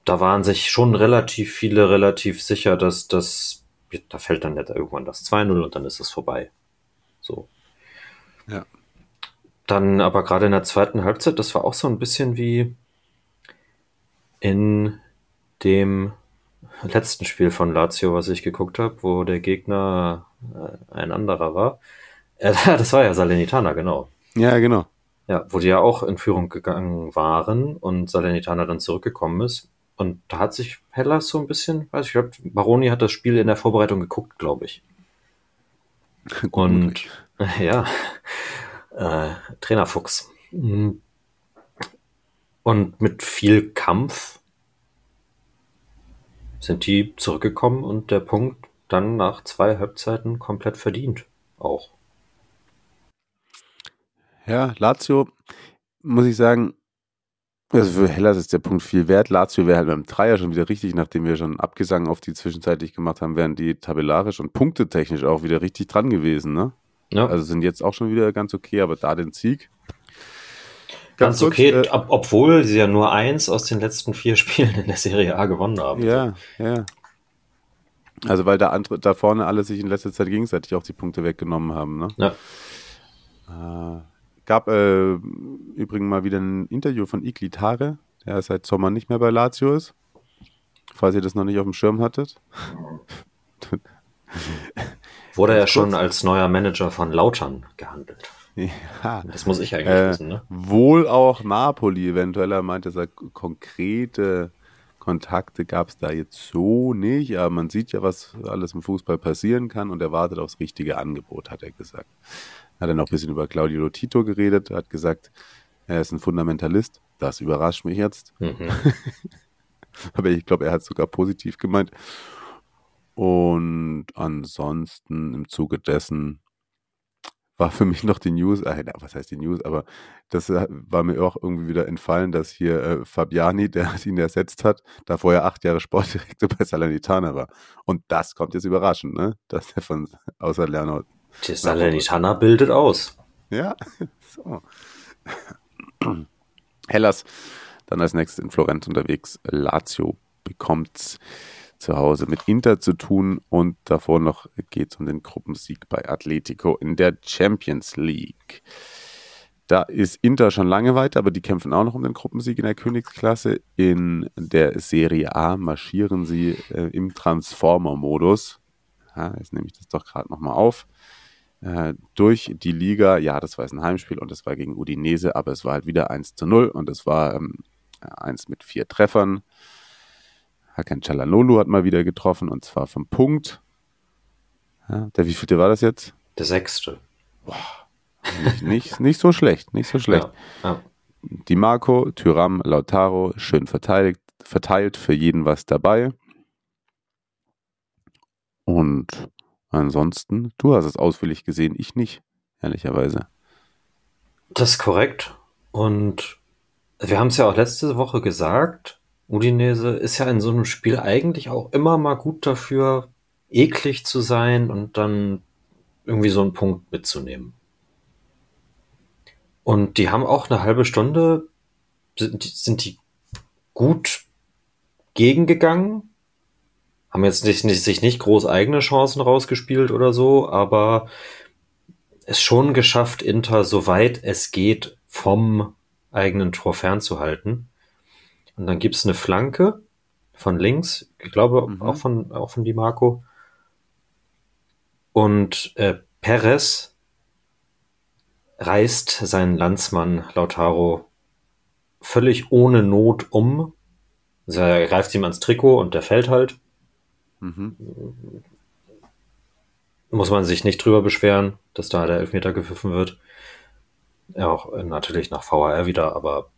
da waren sich schon relativ viele relativ sicher, dass das, da fällt dann irgendwann das 2-0 und dann ist es vorbei. So. Ja. Dann aber gerade in der zweiten Halbzeit, das war auch so ein bisschen wie in dem letzten Spiel von Lazio, was ich geguckt habe, wo der Gegner äh, ein anderer war. Äh, das war ja Salernitana, genau. Ja, genau. Ja, wo die ja auch in Führung gegangen waren und Salernitana dann zurückgekommen ist. Und da hat sich Hellas so ein bisschen, weiß ich, glaube, Baroni hat das Spiel in der Vorbereitung geguckt, glaube ich. und ja, äh, Trainerfuchs. Und mit viel Kampf sind die zurückgekommen und der Punkt dann nach zwei Halbzeiten komplett verdient. Auch. Ja, Lazio, muss ich sagen, also für Hellas ist der Punkt viel wert. Lazio wäre halt beim Dreier schon wieder richtig, nachdem wir schon Abgesang auf die zwischenzeitlich gemacht haben, wären die tabellarisch und punktetechnisch auch wieder richtig dran gewesen, ne? Ja. Also sind jetzt auch schon wieder ganz okay, aber da den Sieg. Ganz, ganz okay, äh, ob, obwohl sie ja nur eins aus den letzten vier Spielen in der Serie A gewonnen haben. Ja, ja. Also weil da, andere, da vorne alle sich in letzter Zeit gegenseitig auch die Punkte weggenommen haben. Ne? Ja. Äh, gab äh, übrigens mal wieder ein Interview von Iglitare, der seit Sommer nicht mehr bei Lazio ist. Falls ihr das noch nicht auf dem Schirm hattet. Wurde er schon als neuer Manager von Lautern gehandelt. Ja. Das muss ich eigentlich äh, wissen, ne? Wohl auch Napoli eventuell. Er meinte, er konkrete Kontakte gab es da jetzt so nicht, aber man sieht ja, was alles im Fußball passieren kann und er wartet aufs richtige Angebot, hat er gesagt. Hat er noch ein bisschen über Claudio Tito geredet, hat gesagt, er ist ein Fundamentalist. Das überrascht mich jetzt. Mhm. aber ich glaube, er hat es sogar positiv gemeint. Und ansonsten im Zuge dessen war für mich noch die News, äh, was heißt die News, aber das äh, war mir auch irgendwie wieder entfallen, dass hier äh, Fabiani, der ihn ersetzt hat, da vorher acht Jahre Sportdirektor bei Salernitana war. Und das kommt jetzt überraschend, ne? Dass der von außer Lerner. Der Salernitana bildet aus. Ja, so. Hellas, dann als nächstes in Florenz unterwegs. Lazio bekommt zu Hause mit Inter zu tun und davor noch geht es um den Gruppensieg bei Atletico in der Champions League. Da ist Inter schon lange weiter, aber die kämpfen auch noch um den Gruppensieg in der Königsklasse. In der Serie A marschieren sie äh, im Transformer-Modus. Ja, jetzt nehme ich das doch gerade nochmal auf. Äh, durch die Liga, ja, das war jetzt ein Heimspiel und das war gegen Udinese, aber es war halt wieder 1 zu 0 und es war ähm, eins mit vier Treffern. Hakan Chalanolu hat mal wieder getroffen und zwar vom Punkt. Ja, der wievielte war das jetzt? Der sechste. Boah, nicht, nicht, nicht so schlecht, nicht so schlecht. Ja, ja. Die Marco, Tyram, Lautaro, schön verteilt, verteilt für jeden was dabei. Und ansonsten, du hast es ausführlich gesehen, ich nicht, ehrlicherweise. Das ist korrekt. Und wir haben es ja auch letzte Woche gesagt, Udinese ist ja in so einem Spiel eigentlich auch immer mal gut dafür, eklig zu sein und dann irgendwie so einen Punkt mitzunehmen. Und die haben auch eine halbe Stunde, sind, sind die gut gegengegangen, haben jetzt nicht, nicht, sich nicht groß eigene Chancen rausgespielt oder so, aber es schon geschafft, Inter, soweit es geht, vom eigenen Tor fernzuhalten. Und dann gibt es eine Flanke von links, ich glaube mhm. auch von, auch von Di Marco. Und äh, Perez reißt seinen Landsmann Lautaro völlig ohne Not um. Also er greift ihm ans Trikot und der fällt halt. Mhm. Muss man sich nicht drüber beschweren, dass da der Elfmeter gepfiffen wird. Ja, auch äh, natürlich nach VAR wieder, aber.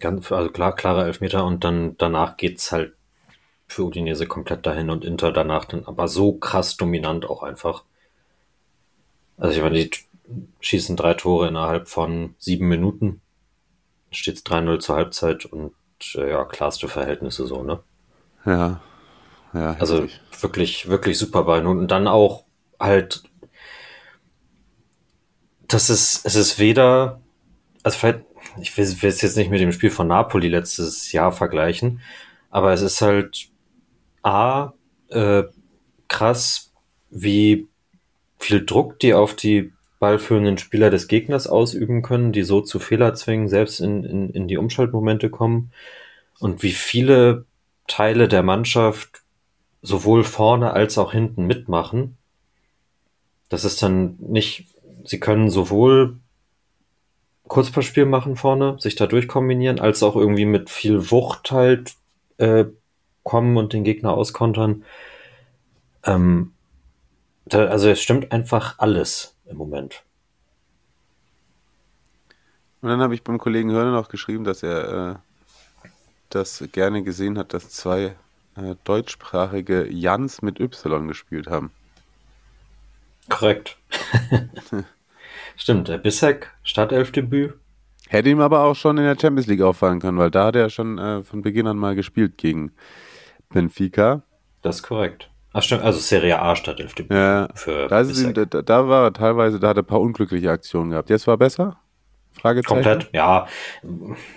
Ganz, also klar, klarer Elfmeter und dann danach geht's halt für Udinese komplett dahin und Inter danach dann aber so krass dominant auch einfach. Also ich meine, die schießen drei Tore innerhalb von sieben Minuten. Steht 3-0 zur Halbzeit und äh, ja, klarste Verhältnisse so, ne? Ja. Ja, also wirklich, wirklich super bei Und dann auch halt, das ist, es ist weder, also vielleicht, ich will, es jetzt nicht mit dem Spiel von Napoli letztes Jahr vergleichen, aber es ist halt A, äh, krass, wie viel Druck die auf die ballführenden Spieler des Gegners ausüben können, die so zu Fehler zwingen, selbst in, in, in die Umschaltmomente kommen und wie viele Teile der Mannschaft sowohl vorne als auch hinten mitmachen. Das ist dann nicht, sie können sowohl Kurzpassspiel machen vorne, sich da durchkombinieren, als auch irgendwie mit viel Wucht halt äh, kommen und den Gegner auskontern. Ähm, da, also es stimmt einfach alles im Moment. Und dann habe ich beim Kollegen Hörner noch geschrieben, dass er äh, das gerne gesehen hat, dass zwei äh, deutschsprachige Jans mit Y gespielt haben. Korrekt. Stimmt, der Bissek, Startelfdebüt. Hätte ihm aber auch schon in der Champions League auffallen können, weil da hat er schon äh, von Beginn an mal gespielt gegen Benfica. Das ist korrekt. Ach stimmt, also Serie A Startelfdebüt Ja, für da, ihm, da, da war er teilweise, da hat er ein paar unglückliche Aktionen gehabt. Jetzt war besser? Fragezeichen. Komplett, ja.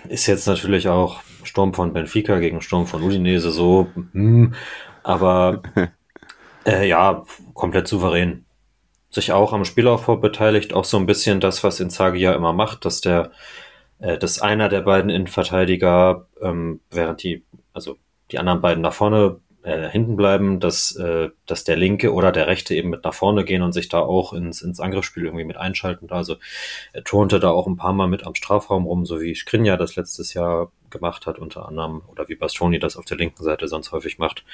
Ist jetzt natürlich auch Sturm von Benfica gegen Sturm von Udinese so, hm, aber äh, ja, komplett souverän. Sich auch am Spielaufbau beteiligt, auch so ein bisschen das, was Inzaghi ja immer macht, dass der, äh, dass einer der beiden Innenverteidiger, ähm, während die, also die anderen beiden nach vorne äh, hinten bleiben, dass, äh, dass der linke oder der rechte eben mit nach vorne gehen und sich da auch ins, ins Angriffsspiel irgendwie mit einschalten. Also er turnte da auch ein paar Mal mit am Strafraum rum, so wie Skriniar das letztes Jahr gemacht hat, unter anderem, oder wie Bastoni das auf der linken Seite sonst häufig macht.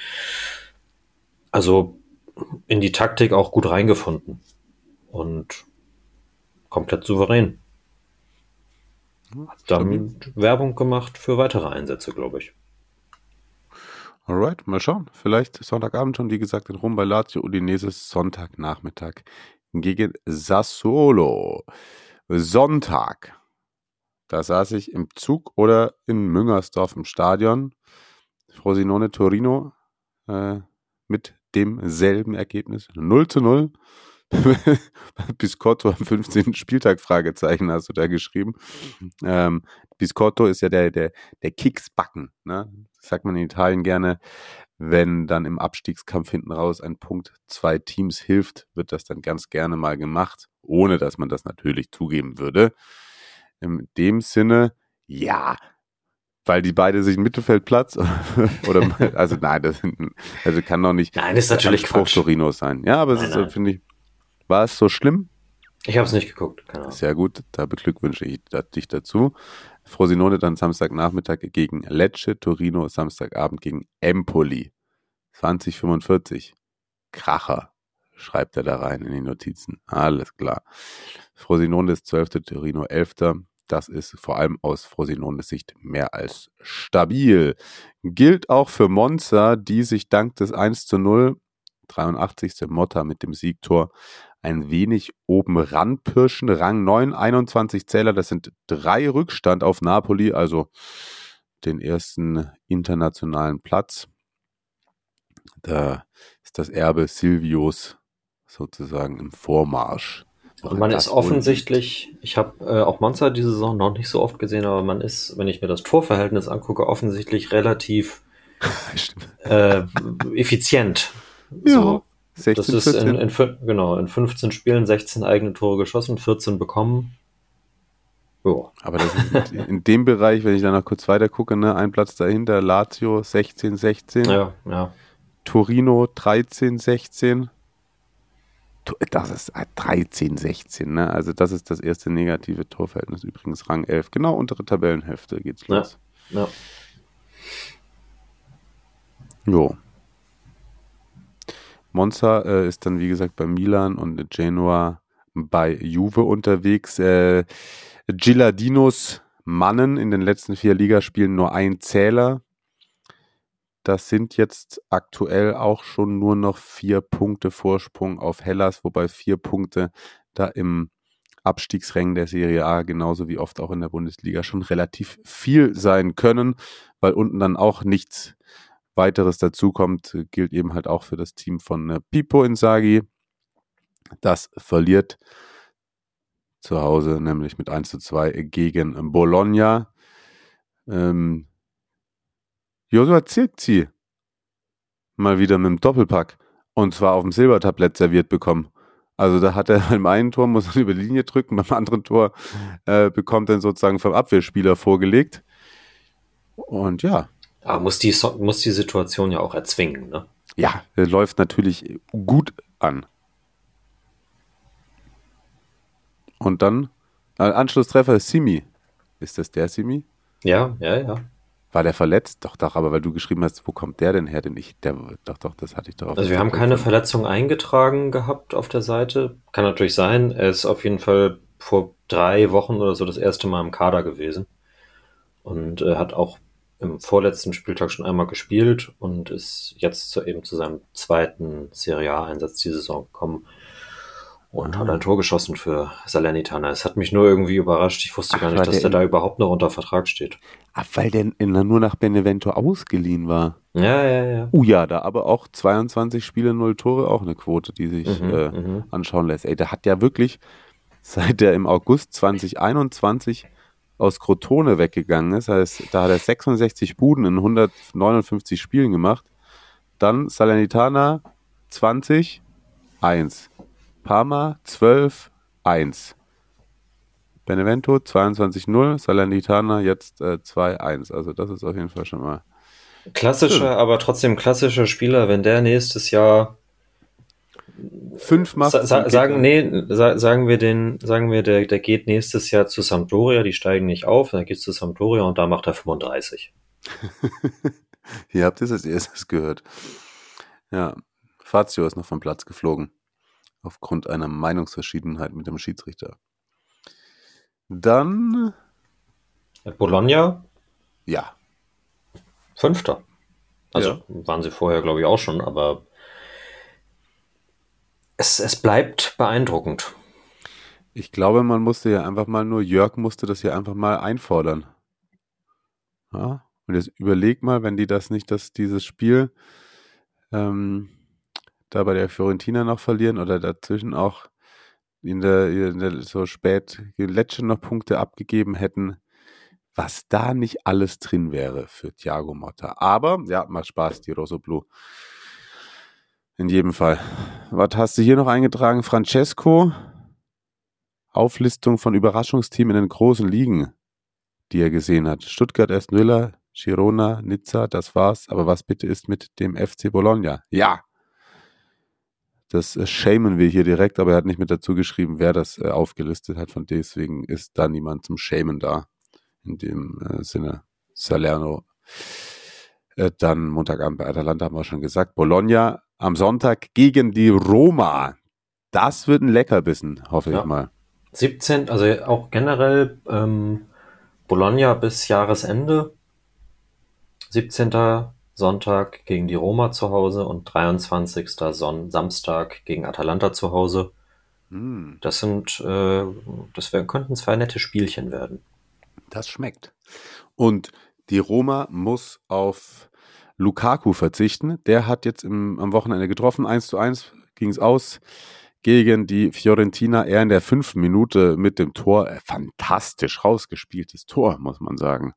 Also in die Taktik auch gut reingefunden und komplett souverän. Hat dann Werbung gemacht für weitere Einsätze, glaube ich. Alright, mal schauen. Vielleicht Sonntagabend schon, wie gesagt, in Rom bei Lazio Udinese Sonntagnachmittag gegen Sassuolo. Sonntag. Da saß ich im Zug oder in Müngersdorf im Stadion. Frosinone Torino äh, mit demselben Ergebnis. 0 zu 0. Biscotto am 15. Spieltag, Fragezeichen, hast du da geschrieben. Ähm, Biscotto ist ja der, der, der Kicksbacken, ne? Das sagt man in Italien gerne. Wenn dann im Abstiegskampf hinten raus ein Punkt zwei Teams hilft, wird das dann ganz gerne mal gemacht, ohne dass man das natürlich zugeben würde. In dem Sinne, ja, weil die beide sich im Mittelfeld Platz oder also nein, das also kann doch nicht. Nein, ist natürlich Quatsch. Torino sein. Ja, aber es ist, finde ich, war es so schlimm? Ich habe es nicht geguckt. Keine Ahnung. Sehr gut, da beglückwünsche ich dich dazu. Frosinone dann Samstagnachmittag gegen Lecce, Torino Samstagabend gegen Empoli. 2045. Kracher, schreibt er da rein in die Notizen. Alles klar. Frosinone ist 12., Torino 11. Das ist vor allem aus Frosinones Sicht mehr als stabil. Gilt auch für Monza, die sich dank des 1 zu 0, 83. Motta mit dem Siegtor, ein wenig oben ranpirschen. Rang 9, 21 Zähler, das sind drei Rückstand auf Napoli, also den ersten internationalen Platz. Da ist das Erbe Silvios sozusagen im Vormarsch. Und man ist offensichtlich, ich habe äh, auch Monza diese Saison noch nicht so oft gesehen, aber man ist, wenn ich mir das Torverhältnis angucke, offensichtlich relativ äh, effizient. Ja. So, 16, das ist in, in, genau, in 15 Spielen 16 eigene Tore geschossen, 14 bekommen. Jo. Aber das ist in dem Bereich, wenn ich da noch kurz weiter gucke, ne, ein Platz dahinter, Lazio 16, 16. Ja, ja. Torino 13, 16. Das ist 13, 16, ne? Also das ist das erste negative Torverhältnis. Übrigens Rang 11. Genau untere Tabellenhälfte geht's los. Ja. ja. Jo. Monza äh, ist dann, wie gesagt, bei Milan und Genoa bei Juve unterwegs. Äh, Giladinos Mannen in den letzten vier Ligaspielen nur ein Zähler. Das sind jetzt aktuell auch schon nur noch vier Punkte Vorsprung auf Hellas, wobei vier Punkte da im Abstiegsrängen der Serie A genauso wie oft auch in der Bundesliga schon relativ viel sein können, weil unten dann auch nichts weiteres dazukommt, gilt eben halt auch für das Team von äh, Pipo Insagi. Das verliert zu Hause, nämlich mit 1 zu 2 gegen Bologna. Ähm, Josua Zirkzi mal wieder mit dem Doppelpack und zwar auf dem Silbertablett serviert bekommen. Also da hat er beim einen Tor, muss er über die Linie drücken, beim anderen Tor äh, bekommt er sozusagen vom Abwehrspieler vorgelegt. Und ja. Aber muss die, muss die Situation ja auch erzwingen, ne? Ja, läuft natürlich gut an. Und dann, äh, Anschlusstreffer Simi. Ist das der Simi? Ja, ja, ja. War der verletzt? Doch, doch, aber weil du geschrieben hast, wo kommt der denn her? Denn ich, der, doch, doch, das hatte ich doch. Also wir haben keine Verletzung eingetragen gehabt auf der Seite. Kann natürlich sein. Er ist auf jeden Fall vor drei Wochen oder so das erste Mal im Kader gewesen. Und äh, hat auch im vorletzten Spieltag schon einmal gespielt und ist jetzt zu, eben zu seinem zweiten Serie A-Einsatz die Saison gekommen und ah. hat ein Tor geschossen für Salernitana. Es hat mich nur irgendwie überrascht. Ich wusste Ach, gar nicht, dass der, der da überhaupt noch unter Vertrag steht. Ach, weil der nur nach Benevento ausgeliehen war. Ja, ja, ja. Uh ja, da aber auch 22 Spiele, 0 Tore, auch eine Quote, die sich mhm, äh, mhm. anschauen lässt. Ey, der hat ja wirklich, seit er im August 2021 aus Crotone weggegangen ist, heißt, da hat er 66 Buden in 159 Spielen gemacht. Dann Salernitana 20, 1. Parma 12, 1. Benevento 22-0, Salernitana jetzt äh, 2-1. Also das ist auf jeden Fall schon mal. Klassischer, aber trotzdem klassischer Spieler, wenn der nächstes Jahr fünf macht. Sa sagen, nee, sa sagen wir den, sagen wir, der, der geht nächstes Jahr zu Sampdoria, die steigen nicht auf, dann geht es zu Sampdoria und da macht er 35. Hier habt ihr es als erstes gehört. Ja, Fazio ist noch vom Platz geflogen. Aufgrund einer Meinungsverschiedenheit mit dem Schiedsrichter. Dann. Bologna? Ja. Fünfter. Also ja. waren sie vorher, glaube ich, auch schon, aber es, es bleibt beeindruckend. Ich glaube, man musste ja einfach mal nur, Jörg musste das ja einfach mal einfordern. Ja? Und jetzt überleg mal, wenn die das nicht, dass dieses Spiel ähm, da bei der Fiorentina noch verlieren oder dazwischen auch in der, in der so spät letzte noch Punkte abgegeben hätten, was da nicht alles drin wäre für Thiago Motta. Aber ja, macht Spaß, die Rosso Blue. In jedem Fall. Was hast du hier noch eingetragen? Francesco, Auflistung von Überraschungsteam in den großen Ligen, die er gesehen hat. Stuttgart, Aston Girona, Nizza, das war's. Aber was bitte ist mit dem FC Bologna? Ja, das äh, schämen wir hier direkt, aber er hat nicht mit dazu geschrieben, wer das äh, aufgelistet hat. Von deswegen ist da niemand zum Schämen da. In dem äh, Sinne. Salerno. Dann Montagabend bei Atalanta haben wir schon gesagt. Bologna am Sonntag gegen die Roma. Das wird ein Leckerbissen, hoffe ja. ich mal. 17, also auch generell ähm, Bologna bis Jahresende. 17. Sonntag gegen die Roma zu Hause und 23. Son Samstag gegen Atalanta zu Hause. Mm. Das sind, äh, das wär, könnten zwei nette Spielchen werden. Das schmeckt. Und die Roma muss auf Lukaku verzichten. Der hat jetzt im, am Wochenende getroffen. 1 zu 1 ging es aus gegen die Fiorentina. Er in der fünften Minute mit dem Tor. Äh, fantastisch rausgespieltes Tor, muss man sagen.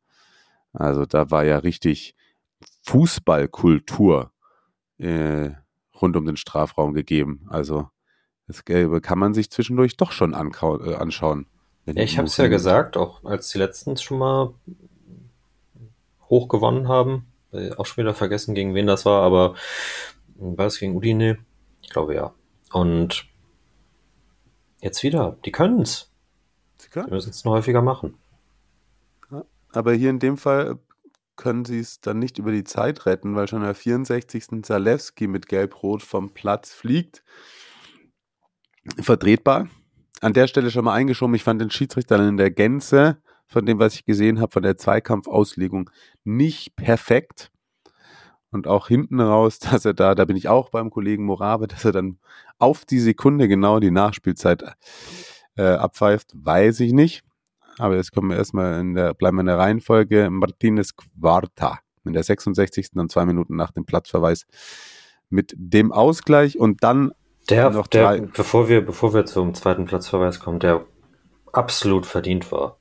Also da war ja richtig Fußballkultur äh, rund um den Strafraum gegeben. Also das Gelbe kann man sich zwischendurch doch schon äh, anschauen. Ja, ich habe es ja gesagt, auch als die letztens schon mal hoch gewonnen haben. Auch schon wieder vergessen, gegen wen das war, aber war es gegen Udine? Ich glaube ja. Und jetzt wieder, die können's. Sie können. Die müssen es nur häufiger machen. Ja, aber hier in dem Fall können sie es dann nicht über die Zeit retten, weil schon der 64. Zalewski mit Gelb-Rot vom Platz fliegt. Vertretbar. An der Stelle schon mal eingeschoben. Ich fand den Schiedsrichter in der Gänze von dem, was ich gesehen habe, von der Zweikampfauslegung nicht perfekt. Und auch hinten raus, dass er da, da bin ich auch beim Kollegen Morave, dass er dann auf die Sekunde genau die Nachspielzeit äh, abpfeift, weiß ich nicht. Aber jetzt kommen wir erstmal in der, bleiben wir in der Reihenfolge. Martinez Quarta in der 66. dann zwei Minuten nach dem Platzverweis mit dem Ausgleich und dann Der, Noch der drei. bevor, wir, bevor wir zum zweiten Platzverweis kommen, der absolut verdient war.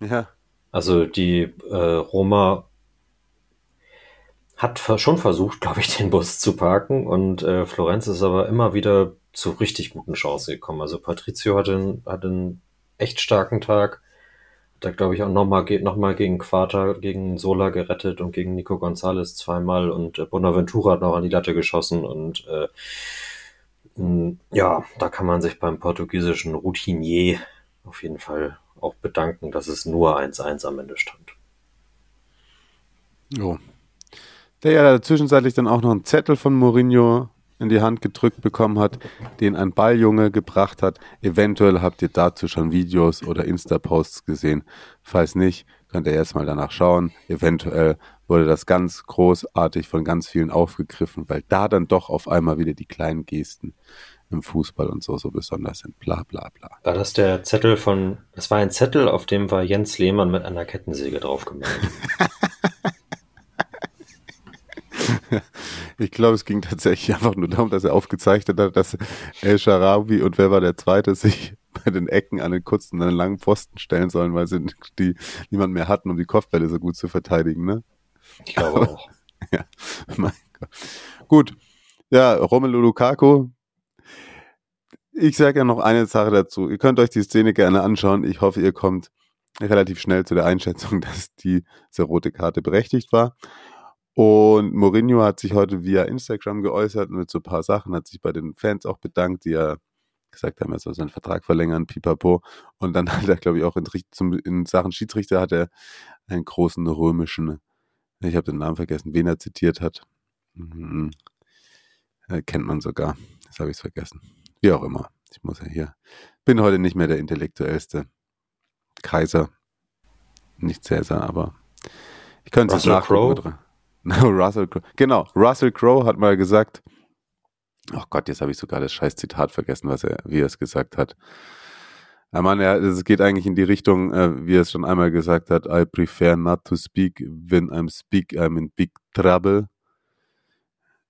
Ja. Also die äh, Roma hat schon versucht, glaube ich, den Bus zu parken und äh, Florenz ist aber immer wieder zu richtig guten Chancen gekommen. Also Patrizio hatte, einen- hatte einen echt starken Tag. Hat da, glaube ich, auch nochmal noch mal gegen Quata, gegen Sola gerettet und gegen Nico Gonzalez zweimal und äh, Bonaventura hat noch an die Latte geschossen und äh, ja, da kann man sich beim portugiesischen Routinier auf jeden Fall auch bedanken, dass es nur 1-1 am Ende stand. Jo. Der ja zwischenzeitlich dann auch noch einen Zettel von Mourinho in die Hand gedrückt bekommen hat, den ein Balljunge gebracht hat. Eventuell habt ihr dazu schon Videos oder Insta-Posts gesehen. Falls nicht, könnt ihr erstmal danach schauen. Eventuell wurde das ganz großartig von ganz vielen aufgegriffen, weil da dann doch auf einmal wieder die kleinen Gesten im Fußball und so so besonders sind. Bla bla bla. War das der Zettel von, das war ein Zettel, auf dem war Jens Lehmann mit einer Kettensäge drauf gemalt. Ich glaube, es ging tatsächlich einfach nur darum, dass er aufgezeichnet hat, dass El Sharawi und wer war der Zweite sich bei den Ecken an den kurzen und an den langen Pfosten stellen sollen, weil sie die niemand mehr hatten, um die Kopfbälle so gut zu verteidigen, ne? Ich glaube auch. Ja, mein Gott. Gut. Ja, Romelu Lukaku. Ich sage ja noch eine Sache dazu. Ihr könnt euch die Szene gerne anschauen. Ich hoffe, ihr kommt relativ schnell zu der Einschätzung, dass diese rote Karte berechtigt war. Und Mourinho hat sich heute via Instagram geäußert mit so ein paar Sachen, hat sich bei den Fans auch bedankt, die ja gesagt haben, er soll seinen Vertrag verlängern, pipapo. Und dann hat er, glaube ich, auch in, zum, in Sachen Schiedsrichter hat er einen großen römischen, ich habe den Namen vergessen, wen er zitiert hat. Mhm. Äh, kennt man sogar. Jetzt habe ich es vergessen. Wie auch immer. Ich muss ja hier. Bin heute nicht mehr der intellektuellste Kaiser. Nicht Cäsar, aber ich könnte es Russell nachgucken. Russell Crowe. Genau, Russell Crowe hat mal gesagt, ach Gott, jetzt habe ich sogar das scheiß Zitat vergessen, was er, wie er es gesagt hat. Ja, Mann, ja, es geht eigentlich in die Richtung, äh, wie er es schon einmal gesagt hat, I prefer not to speak. When I'm speak, I'm in big trouble.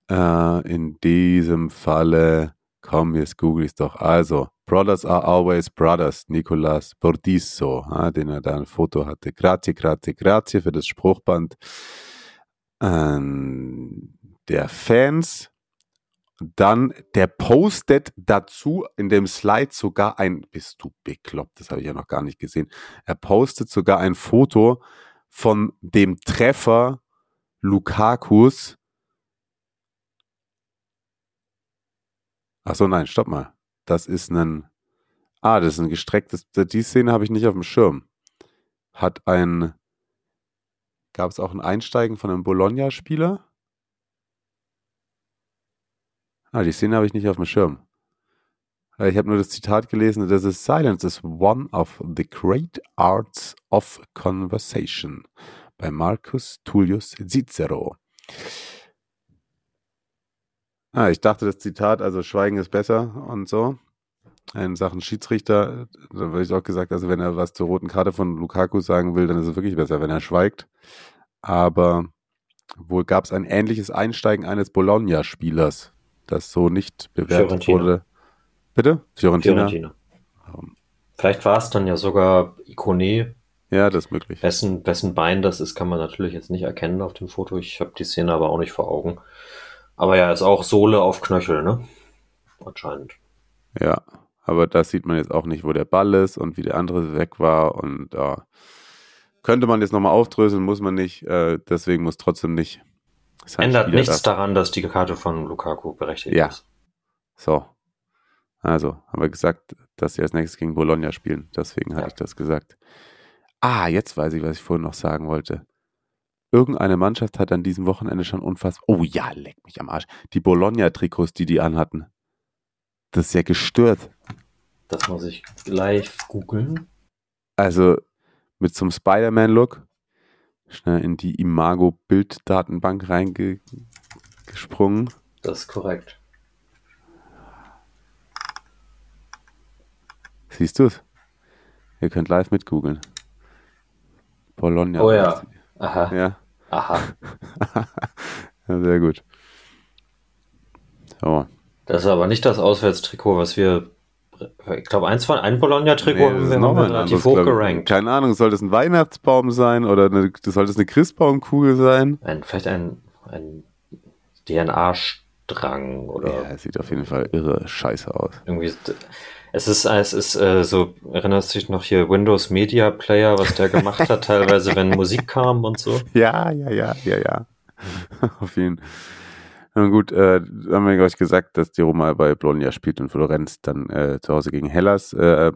Äh, in diesem Falle, komm, jetzt google ich doch. Also, Brothers are always brothers, Nicolas Bordisso, ja, den er da ein Foto hatte. Grazie, grazie, grazie für das Spruchband ähm, der Fans. Dann, der postet dazu in dem Slide sogar ein, bist du bekloppt, das habe ich ja noch gar nicht gesehen. Er postet sogar ein Foto von dem Treffer Lukakus. Achso, nein, stopp mal. Das ist ein, ah, das ist ein gestrecktes, die Szene habe ich nicht auf dem Schirm. Hat ein, gab es auch ein Einsteigen von einem Bologna-Spieler? Ah, die Szene habe ich nicht auf dem Schirm. Ich habe nur das Zitat gelesen, das ist Silence is one of the great arts of conversation bei Marcus Tullius Cicero. Ah, ich dachte, das Zitat, also Schweigen ist besser und so. In Sachen Schiedsrichter, da habe ich auch gesagt, also wenn er was zur roten Karte von Lukaku sagen will, dann ist es wirklich besser, wenn er schweigt. Aber wohl gab es ein ähnliches Einsteigen eines Bologna-Spielers, das so nicht bewertet Fiorentina. wurde. Bitte? Fiorentina? Fiorentina. Vielleicht war es dann ja sogar Ikone. Ja, das ist möglich. Wessen, wessen Bein das ist, kann man natürlich jetzt nicht erkennen auf dem Foto. Ich habe die Szene aber auch nicht vor Augen. Aber ja, ist auch Sohle auf Knöchel, ne? Anscheinend. Ja, aber da sieht man jetzt auch nicht, wo der Ball ist und wie der andere weg war. Und ja, könnte man jetzt nochmal aufdröseln, muss man nicht. Äh, deswegen muss trotzdem nicht. Ändert Spieler nichts da- daran, dass die Karte von Lukaku berechtigt Ja. ist. So. Also, haben wir gesagt, dass sie als nächstes gegen Bologna spielen. Deswegen hatte Ja. ich das gesagt. Ah, jetzt weiß ich, was ich vorhin noch sagen wollte. Irgendeine Mannschaft hat an diesem Wochenende schon unfassbar. Oh ja, leck mich am Arsch. Die Bologna-Trikots, die die anhatten. Das ist ja gestört. Das muss ich gleich googeln. Also mit so einem Spider-Man-Look schnell in die Imago-Bilddatenbank reingesprungen. Das ist korrekt. Siehst du es? Ihr könnt live mit googeln. Bologna. Oh ja. Aha. Ja. Aha. ja, sehr gut. So. Das ist aber nicht das Auswärtstrikot, was wir. Ich glaube, eins von ein Bologna-Trikot das haben wir, relativ hoch gerankt. Keine Ahnung, soll das ein Weihnachtsbaum sein oder eine, soll das eine Christbaumkugel sein? Ein, vielleicht ein, ein DNA-Strang oder Ja, es sieht auf jeden Fall irre scheiße aus. irgendwie. Es ist, es ist äh, so, erinnerst du dich noch hier Windows Media Player, was der gemacht hat, teilweise, wenn Musik kam und so? Ja, ja, ja, ja, ja. auf jeden Fall. Na gut, äh, haben wir euch gesagt, dass die Roma bei Bologna spielt und Florenz dann äh, zu Hause gegen Hellas. Äh,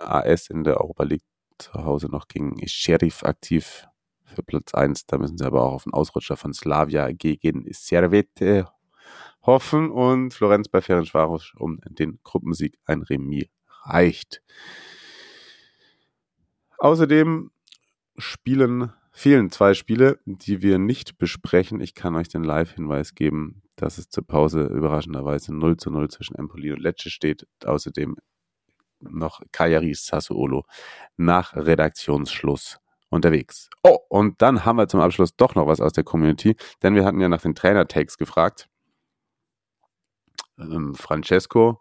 AS in der Europa League zu Hause noch gegen Sheriff aktiv für Platz 1. Da müssen sie aber auch auf den Ausrutscher von Slavia gegen Servette hoffen und Florenz bei Ferencvaros um den Gruppensieg ein Remis reicht. Außerdem spielen, fehlen zwei Spiele, die wir nicht besprechen. Ich kann euch den Live-Hinweis geben, dass es zur Pause überraschenderweise 0 zu 0 zwischen Empoli und Lecce steht. Außerdem noch Cagliari Sassuolo nach Redaktionsschluss unterwegs. Oh, und dann haben wir zum Abschluss doch noch was aus der Community, denn wir hatten ja nach den Trainer-Takes gefragt. Ähm, Francesco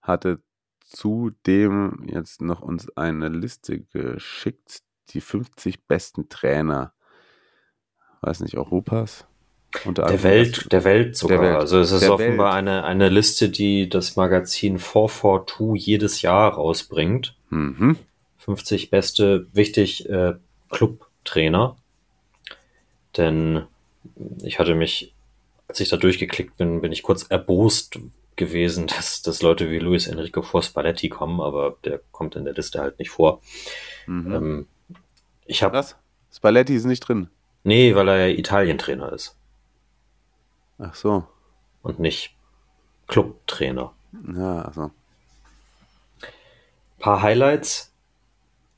hatte zudem jetzt noch uns eine Liste geschickt, die 50 besten Trainer, weiß nicht, Europas? Unter Der Welt, der Welt sogar. Der Welt. Also es ist Der offenbar Welt. eine, eine Liste, die das Magazin 442 jedes Jahr rausbringt. Mhm. 50 beste, wichtig, äh, Clubtrainer. Denn ich hatte mich, als ich da durchgeklickt bin, bin ich kurz erbost gewesen, dass, dass Leute wie Luis Enrico vor Spalletti kommen, aber der kommt in der Liste halt nicht vor. Mhm. Ähm, ich habe, Was? Spalletti ist nicht drin. nee, weil er ja Italientrainer ist Ach so. und nicht Clubtrainer. Ja, also. Paar Highlights.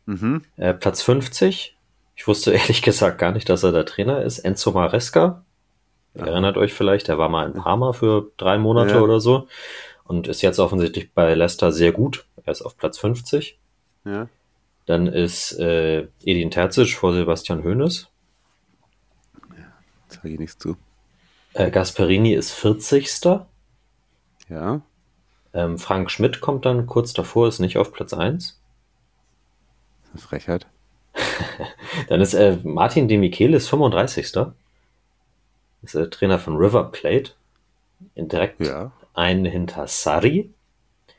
Mhm. Äh, Platz 50. Ich wusste ehrlich gesagt gar nicht, dass er der Trainer ist. Enzo Maresca. Aha. erinnert euch vielleicht, der war mal in Parma für drei Monate Ja. oder so und ist jetzt offensichtlich bei Leicester sehr gut. Er ist auf Platz 50. Ja. Dann ist äh, Edin Terzic vor Sebastian Hoeneß. Sag ich nichts zu. Äh, Gasperini ist 40. Ja. Ähm, Frank Schmidt kommt dann kurz davor, ist nicht auf Platz 1. Das ist eine Frechheit. Dann ist äh, Martin De Michelis 35. Ist äh, Trainer von River Plate. Direkt Ja. einen hinter Sari.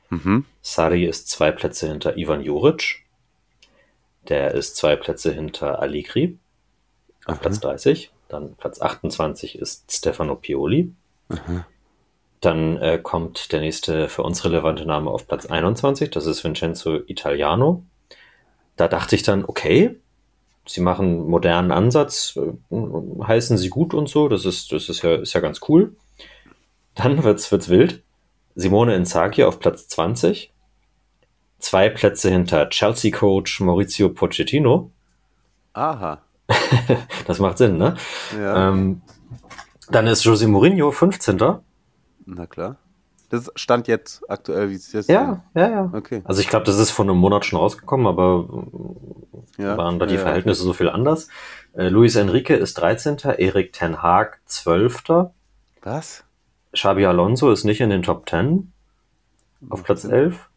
Mhm. Sari ist zwei Plätze hinter Ivan Juric. Der ist zwei Plätze hinter Allegri. Auf Aha. Platz 30. Dann Platz 28 ist Stefano Pioli. Aha. Dann äh, kommt der nächste für uns relevante Name auf Platz 21. Das ist Vincenzo Italiano. Da dachte ich dann, okay, sie machen einen modernen Ansatz, äh, heißen sie gut und so. Das ist, das ist ja, ist ja ganz cool. Dann wird's, wird's wild. Simone Inzaghi auf Platz 20. Zwei Plätze hinter Chelsea-Coach Maurizio Pochettino. Aha. Das macht Sinn, ne? Ja. Ähm, dann ist José Mourinho 15. Na klar. Das stand jetzt aktuell, wie es jetzt Ja, ja, ja. Okay. Also ich glaube, das ist vor einem Monat schon rausgekommen, aber Ja. waren da die Ja, Verhältnisse so viel anders. Äh, Luis Enrique ist 13. Erik Ten Haag 12. Was? Xabi Alonso ist nicht in den Top 10 auf Platz 11.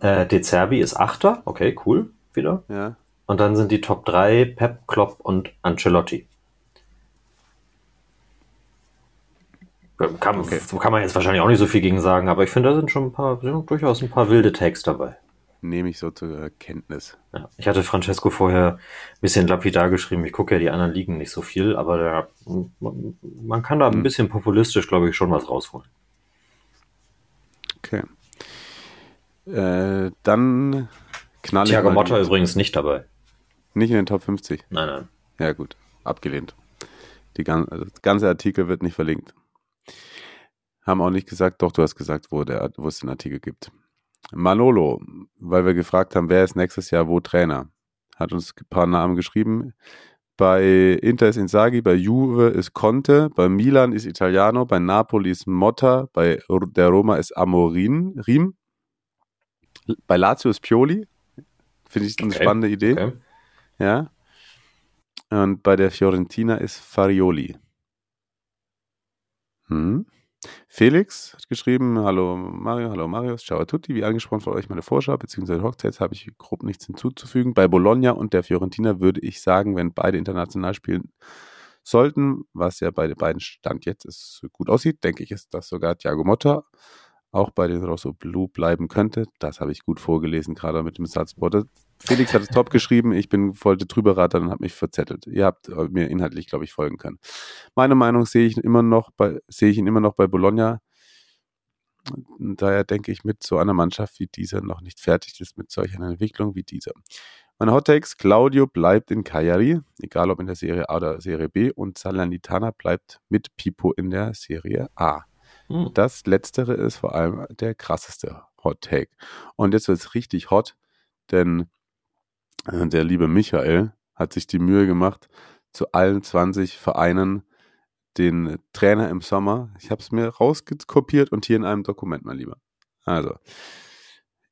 Äh, De Zerbi ist 8. Okay, cool, wieder. Ja. Und dann sind die Top 3 Pep, Klopp und Ancelotti. Kann, Okay. kann man jetzt wahrscheinlich auch nicht so viel gegen sagen, aber ich finde, da sind schon ein paar, sind durchaus ein paar wilde Tags dabei. Nehme ich so zur Kenntnis. Ja. Ich hatte Francesco vorher ein bisschen lapidar geschrieben. Ich gucke ja die anderen Ligen nicht so viel, aber der, man, kann da ein Hm. bisschen populistisch, glaube ich, schon was rausholen. Okay. Äh, dann knall ich Thiago Motta übrigens nicht dabei. Nicht in den Top 50. Nein, nein. Ja, gut. Abgelehnt. Die gan also das ganze Artikel wird nicht verlinkt. Haben auch nicht gesagt, doch, du hast gesagt, wo, der, wo es den Artikel gibt. Manolo, weil wir gefragt haben, wer ist nächstes Jahr wo Trainer, hat uns ein paar Namen geschrieben. Bei Inter ist Inzaghi, bei Juve ist Conte, bei Milan ist Italiano, bei Napoli ist Motta, bei der Roma ist Amorin, Riem, bei Lazio ist Pioli. Finde ich eine Okay, spannende Idee. Okay. Ja. Und bei der Fiorentina ist Farioli. Hm. Felix hat geschrieben, hallo Mario, hallo Marius, ciao a tutti, wie angesprochen von euch meine Vorschau bzw. Hochzeits habe ich grob nichts hinzuzufügen. Bei Bologna und der Fiorentina würde ich sagen, wenn beide international spielen sollten, was ja bei den beiden Stand jetzt ist, gut aussieht, denke ich, ist das sogar Thiago Motta auch bei den Rosso Blue bleiben könnte. Das habe ich gut vorgelesen, gerade mit dem Satzboard. Felix hat es top geschrieben, ich bin wollte drüber raten und habe mich verzettelt. Ihr habt mir inhaltlich, glaube ich, folgen können. Meine Meinung sehe ich immer noch bei, sehe ich ihn immer noch bei Bologna. Und daher denke ich, mit so einer Mannschaft wie dieser noch nicht fertig ist, mit solch einer Entwicklung wie dieser. Meine Hot Takes, Claudio bleibt in Cagliari, egal ob in der Serie A oder Serie B, und Salernitana bleibt mit Pipo in der Serie A. Hm. Das letztere ist vor allem der krasseste Hot Take. Und jetzt wird es richtig hot, denn äh, der liebe Michael hat sich die Mühe gemacht, zu allen 20 Vereinen den Trainer im Sommer, ich habe es mir rauskopiert und hier in einem Dokument, mein Lieber. Also,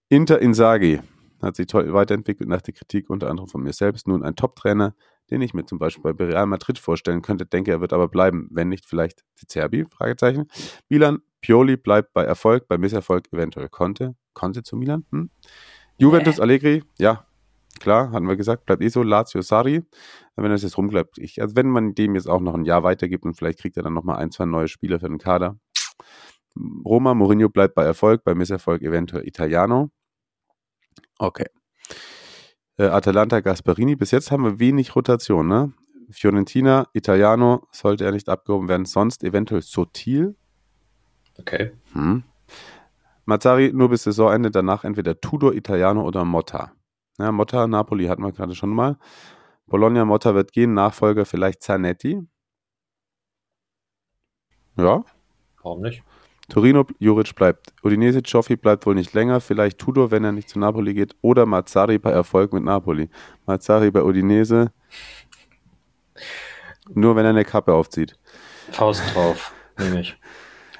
Inter Insagi hat sich toll weiterentwickelt nach der Kritik unter anderem von mir selbst. Nun ein Top-Trainer, den ich mir zum Beispiel bei Real Madrid vorstellen könnte, denke, er wird aber bleiben, wenn nicht vielleicht die Zerbi, Fragezeichen. Milan, Pioli bleibt bei Erfolg, bei Misserfolg eventuell Conte. Conte zu Milan? Hm? Juventus, Allegri, ja, klar, hatten wir gesagt, bleibt eh so. Lazio, Sari, wenn das jetzt rumbleibt, ich, also wenn man dem jetzt auch noch ein Jahr weitergibt und vielleicht kriegt er dann nochmal ein, zwei neue Spieler für den Kader. Roma, Mourinho bleibt bei Erfolg, bei Misserfolg eventuell Italiano. Okay. Äh, Atalanta, Gasperini. Bis jetzt haben wir wenig Rotation, ne? Fiorentina, Italiano sollte er nicht abgehoben werden, sonst eventuell Sotil. Okay. Hm. Mazzari nur bis Saisonende, danach entweder Tudor, Italiano oder Motta. Ja, Motta, Napoli hatten wir gerade schon mal. Bologna, Motta wird gehen, Nachfolger vielleicht Zanetti. Ja. Warum nicht? Torino, Juric bleibt. Udinese, Cioffi bleibt wohl nicht länger. Vielleicht Tudor, wenn er nicht zu Napoli geht. Oder Mazzari bei Erfolg mit Napoli. Mazzari bei Udinese. Nur wenn er eine Kappe aufzieht. Faust drauf. Nehme ich.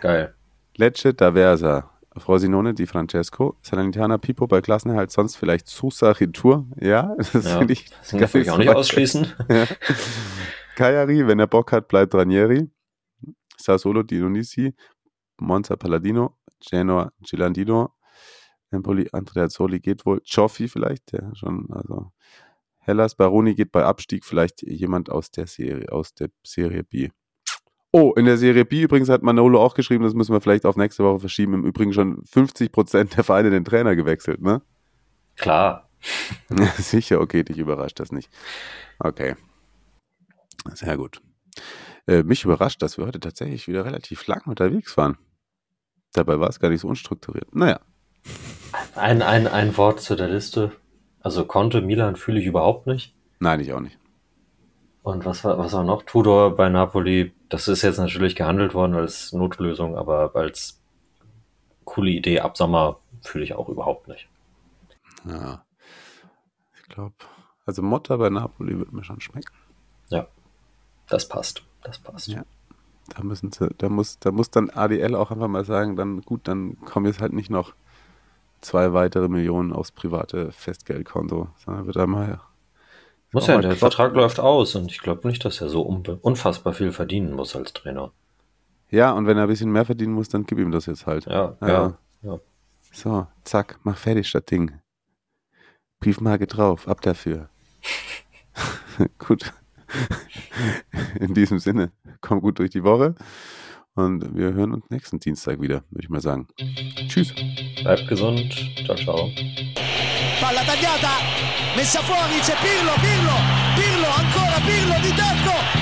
Geil. Lecce, D'Aversa. Frosinone, Di Francesco. Salernitana, Pipo bei Klassenerhalt. Sonst vielleicht Sousa, Retour. Ja, das ja, finde ich, das kann ich auch nicht ausschließen. ja. Cagliari, wenn er Bock hat, bleibt Ranieri. Sassolo, Dionisi. Monza Palladino, Genoa Gilandino, Empoli Andrea Zoli geht wohl, Cioffi vielleicht, der schon, also Hellas Baroni geht bei Abstieg, vielleicht jemand aus der Serie, aus der Serie B. Oh, in der Serie B übrigens hat Manolo auch geschrieben, das müssen wir vielleicht auf nächste Woche verschieben. Im Übrigen schon 50 Prozent der Vereine den Trainer gewechselt, ne? Klar. Sicher, okay, dich überrascht das nicht. Okay. Sehr gut. Äh, mich überrascht, dass wir heute tatsächlich wieder relativ lang unterwegs waren. Dabei war es gar nicht so unstrukturiert. Naja. Ein, ein, ein Wort zu der Liste. Also Conte, Milan fühle ich überhaupt nicht. Nein, ich auch nicht. Und was war, was war noch? Tudor bei Napoli. Das ist jetzt natürlich gehandelt worden als Notlösung, aber als coole Idee ab Sommer fühle ich auch überhaupt nicht. Ja. Ich glaube, also Motta bei Napoli wird mir schon schmecken. Ja. Das passt. Das passt. Ja. Da müssen sie, da muss, da muss dann ADL auch einfach mal sagen, dann gut, dann kommen jetzt halt nicht noch zwei weitere Millionen aufs private Festgeldkonto, sondern wird da mal. Muss ja, der Vertrag läuft aus und ich glaube nicht, dass er so unfassbar viel verdienen muss als Trainer. Ja, und wenn er ein bisschen mehr verdienen muss, dann gib ihm das jetzt halt. Ja, ja. ja. ja. So, zack, mach fertig das Ding. Briefmarke drauf, ab dafür. Gut. In diesem Sinne, komm gut durch die Woche und wir hören uns nächsten Dienstag wieder, würde ich mal sagen. Tschüss. Bleibt gesund. Ciao, ciao. Palla tagliata, messa fuori, c'è Pirlo, Pirlo, Pirlo, ancora Pirlo di tacco,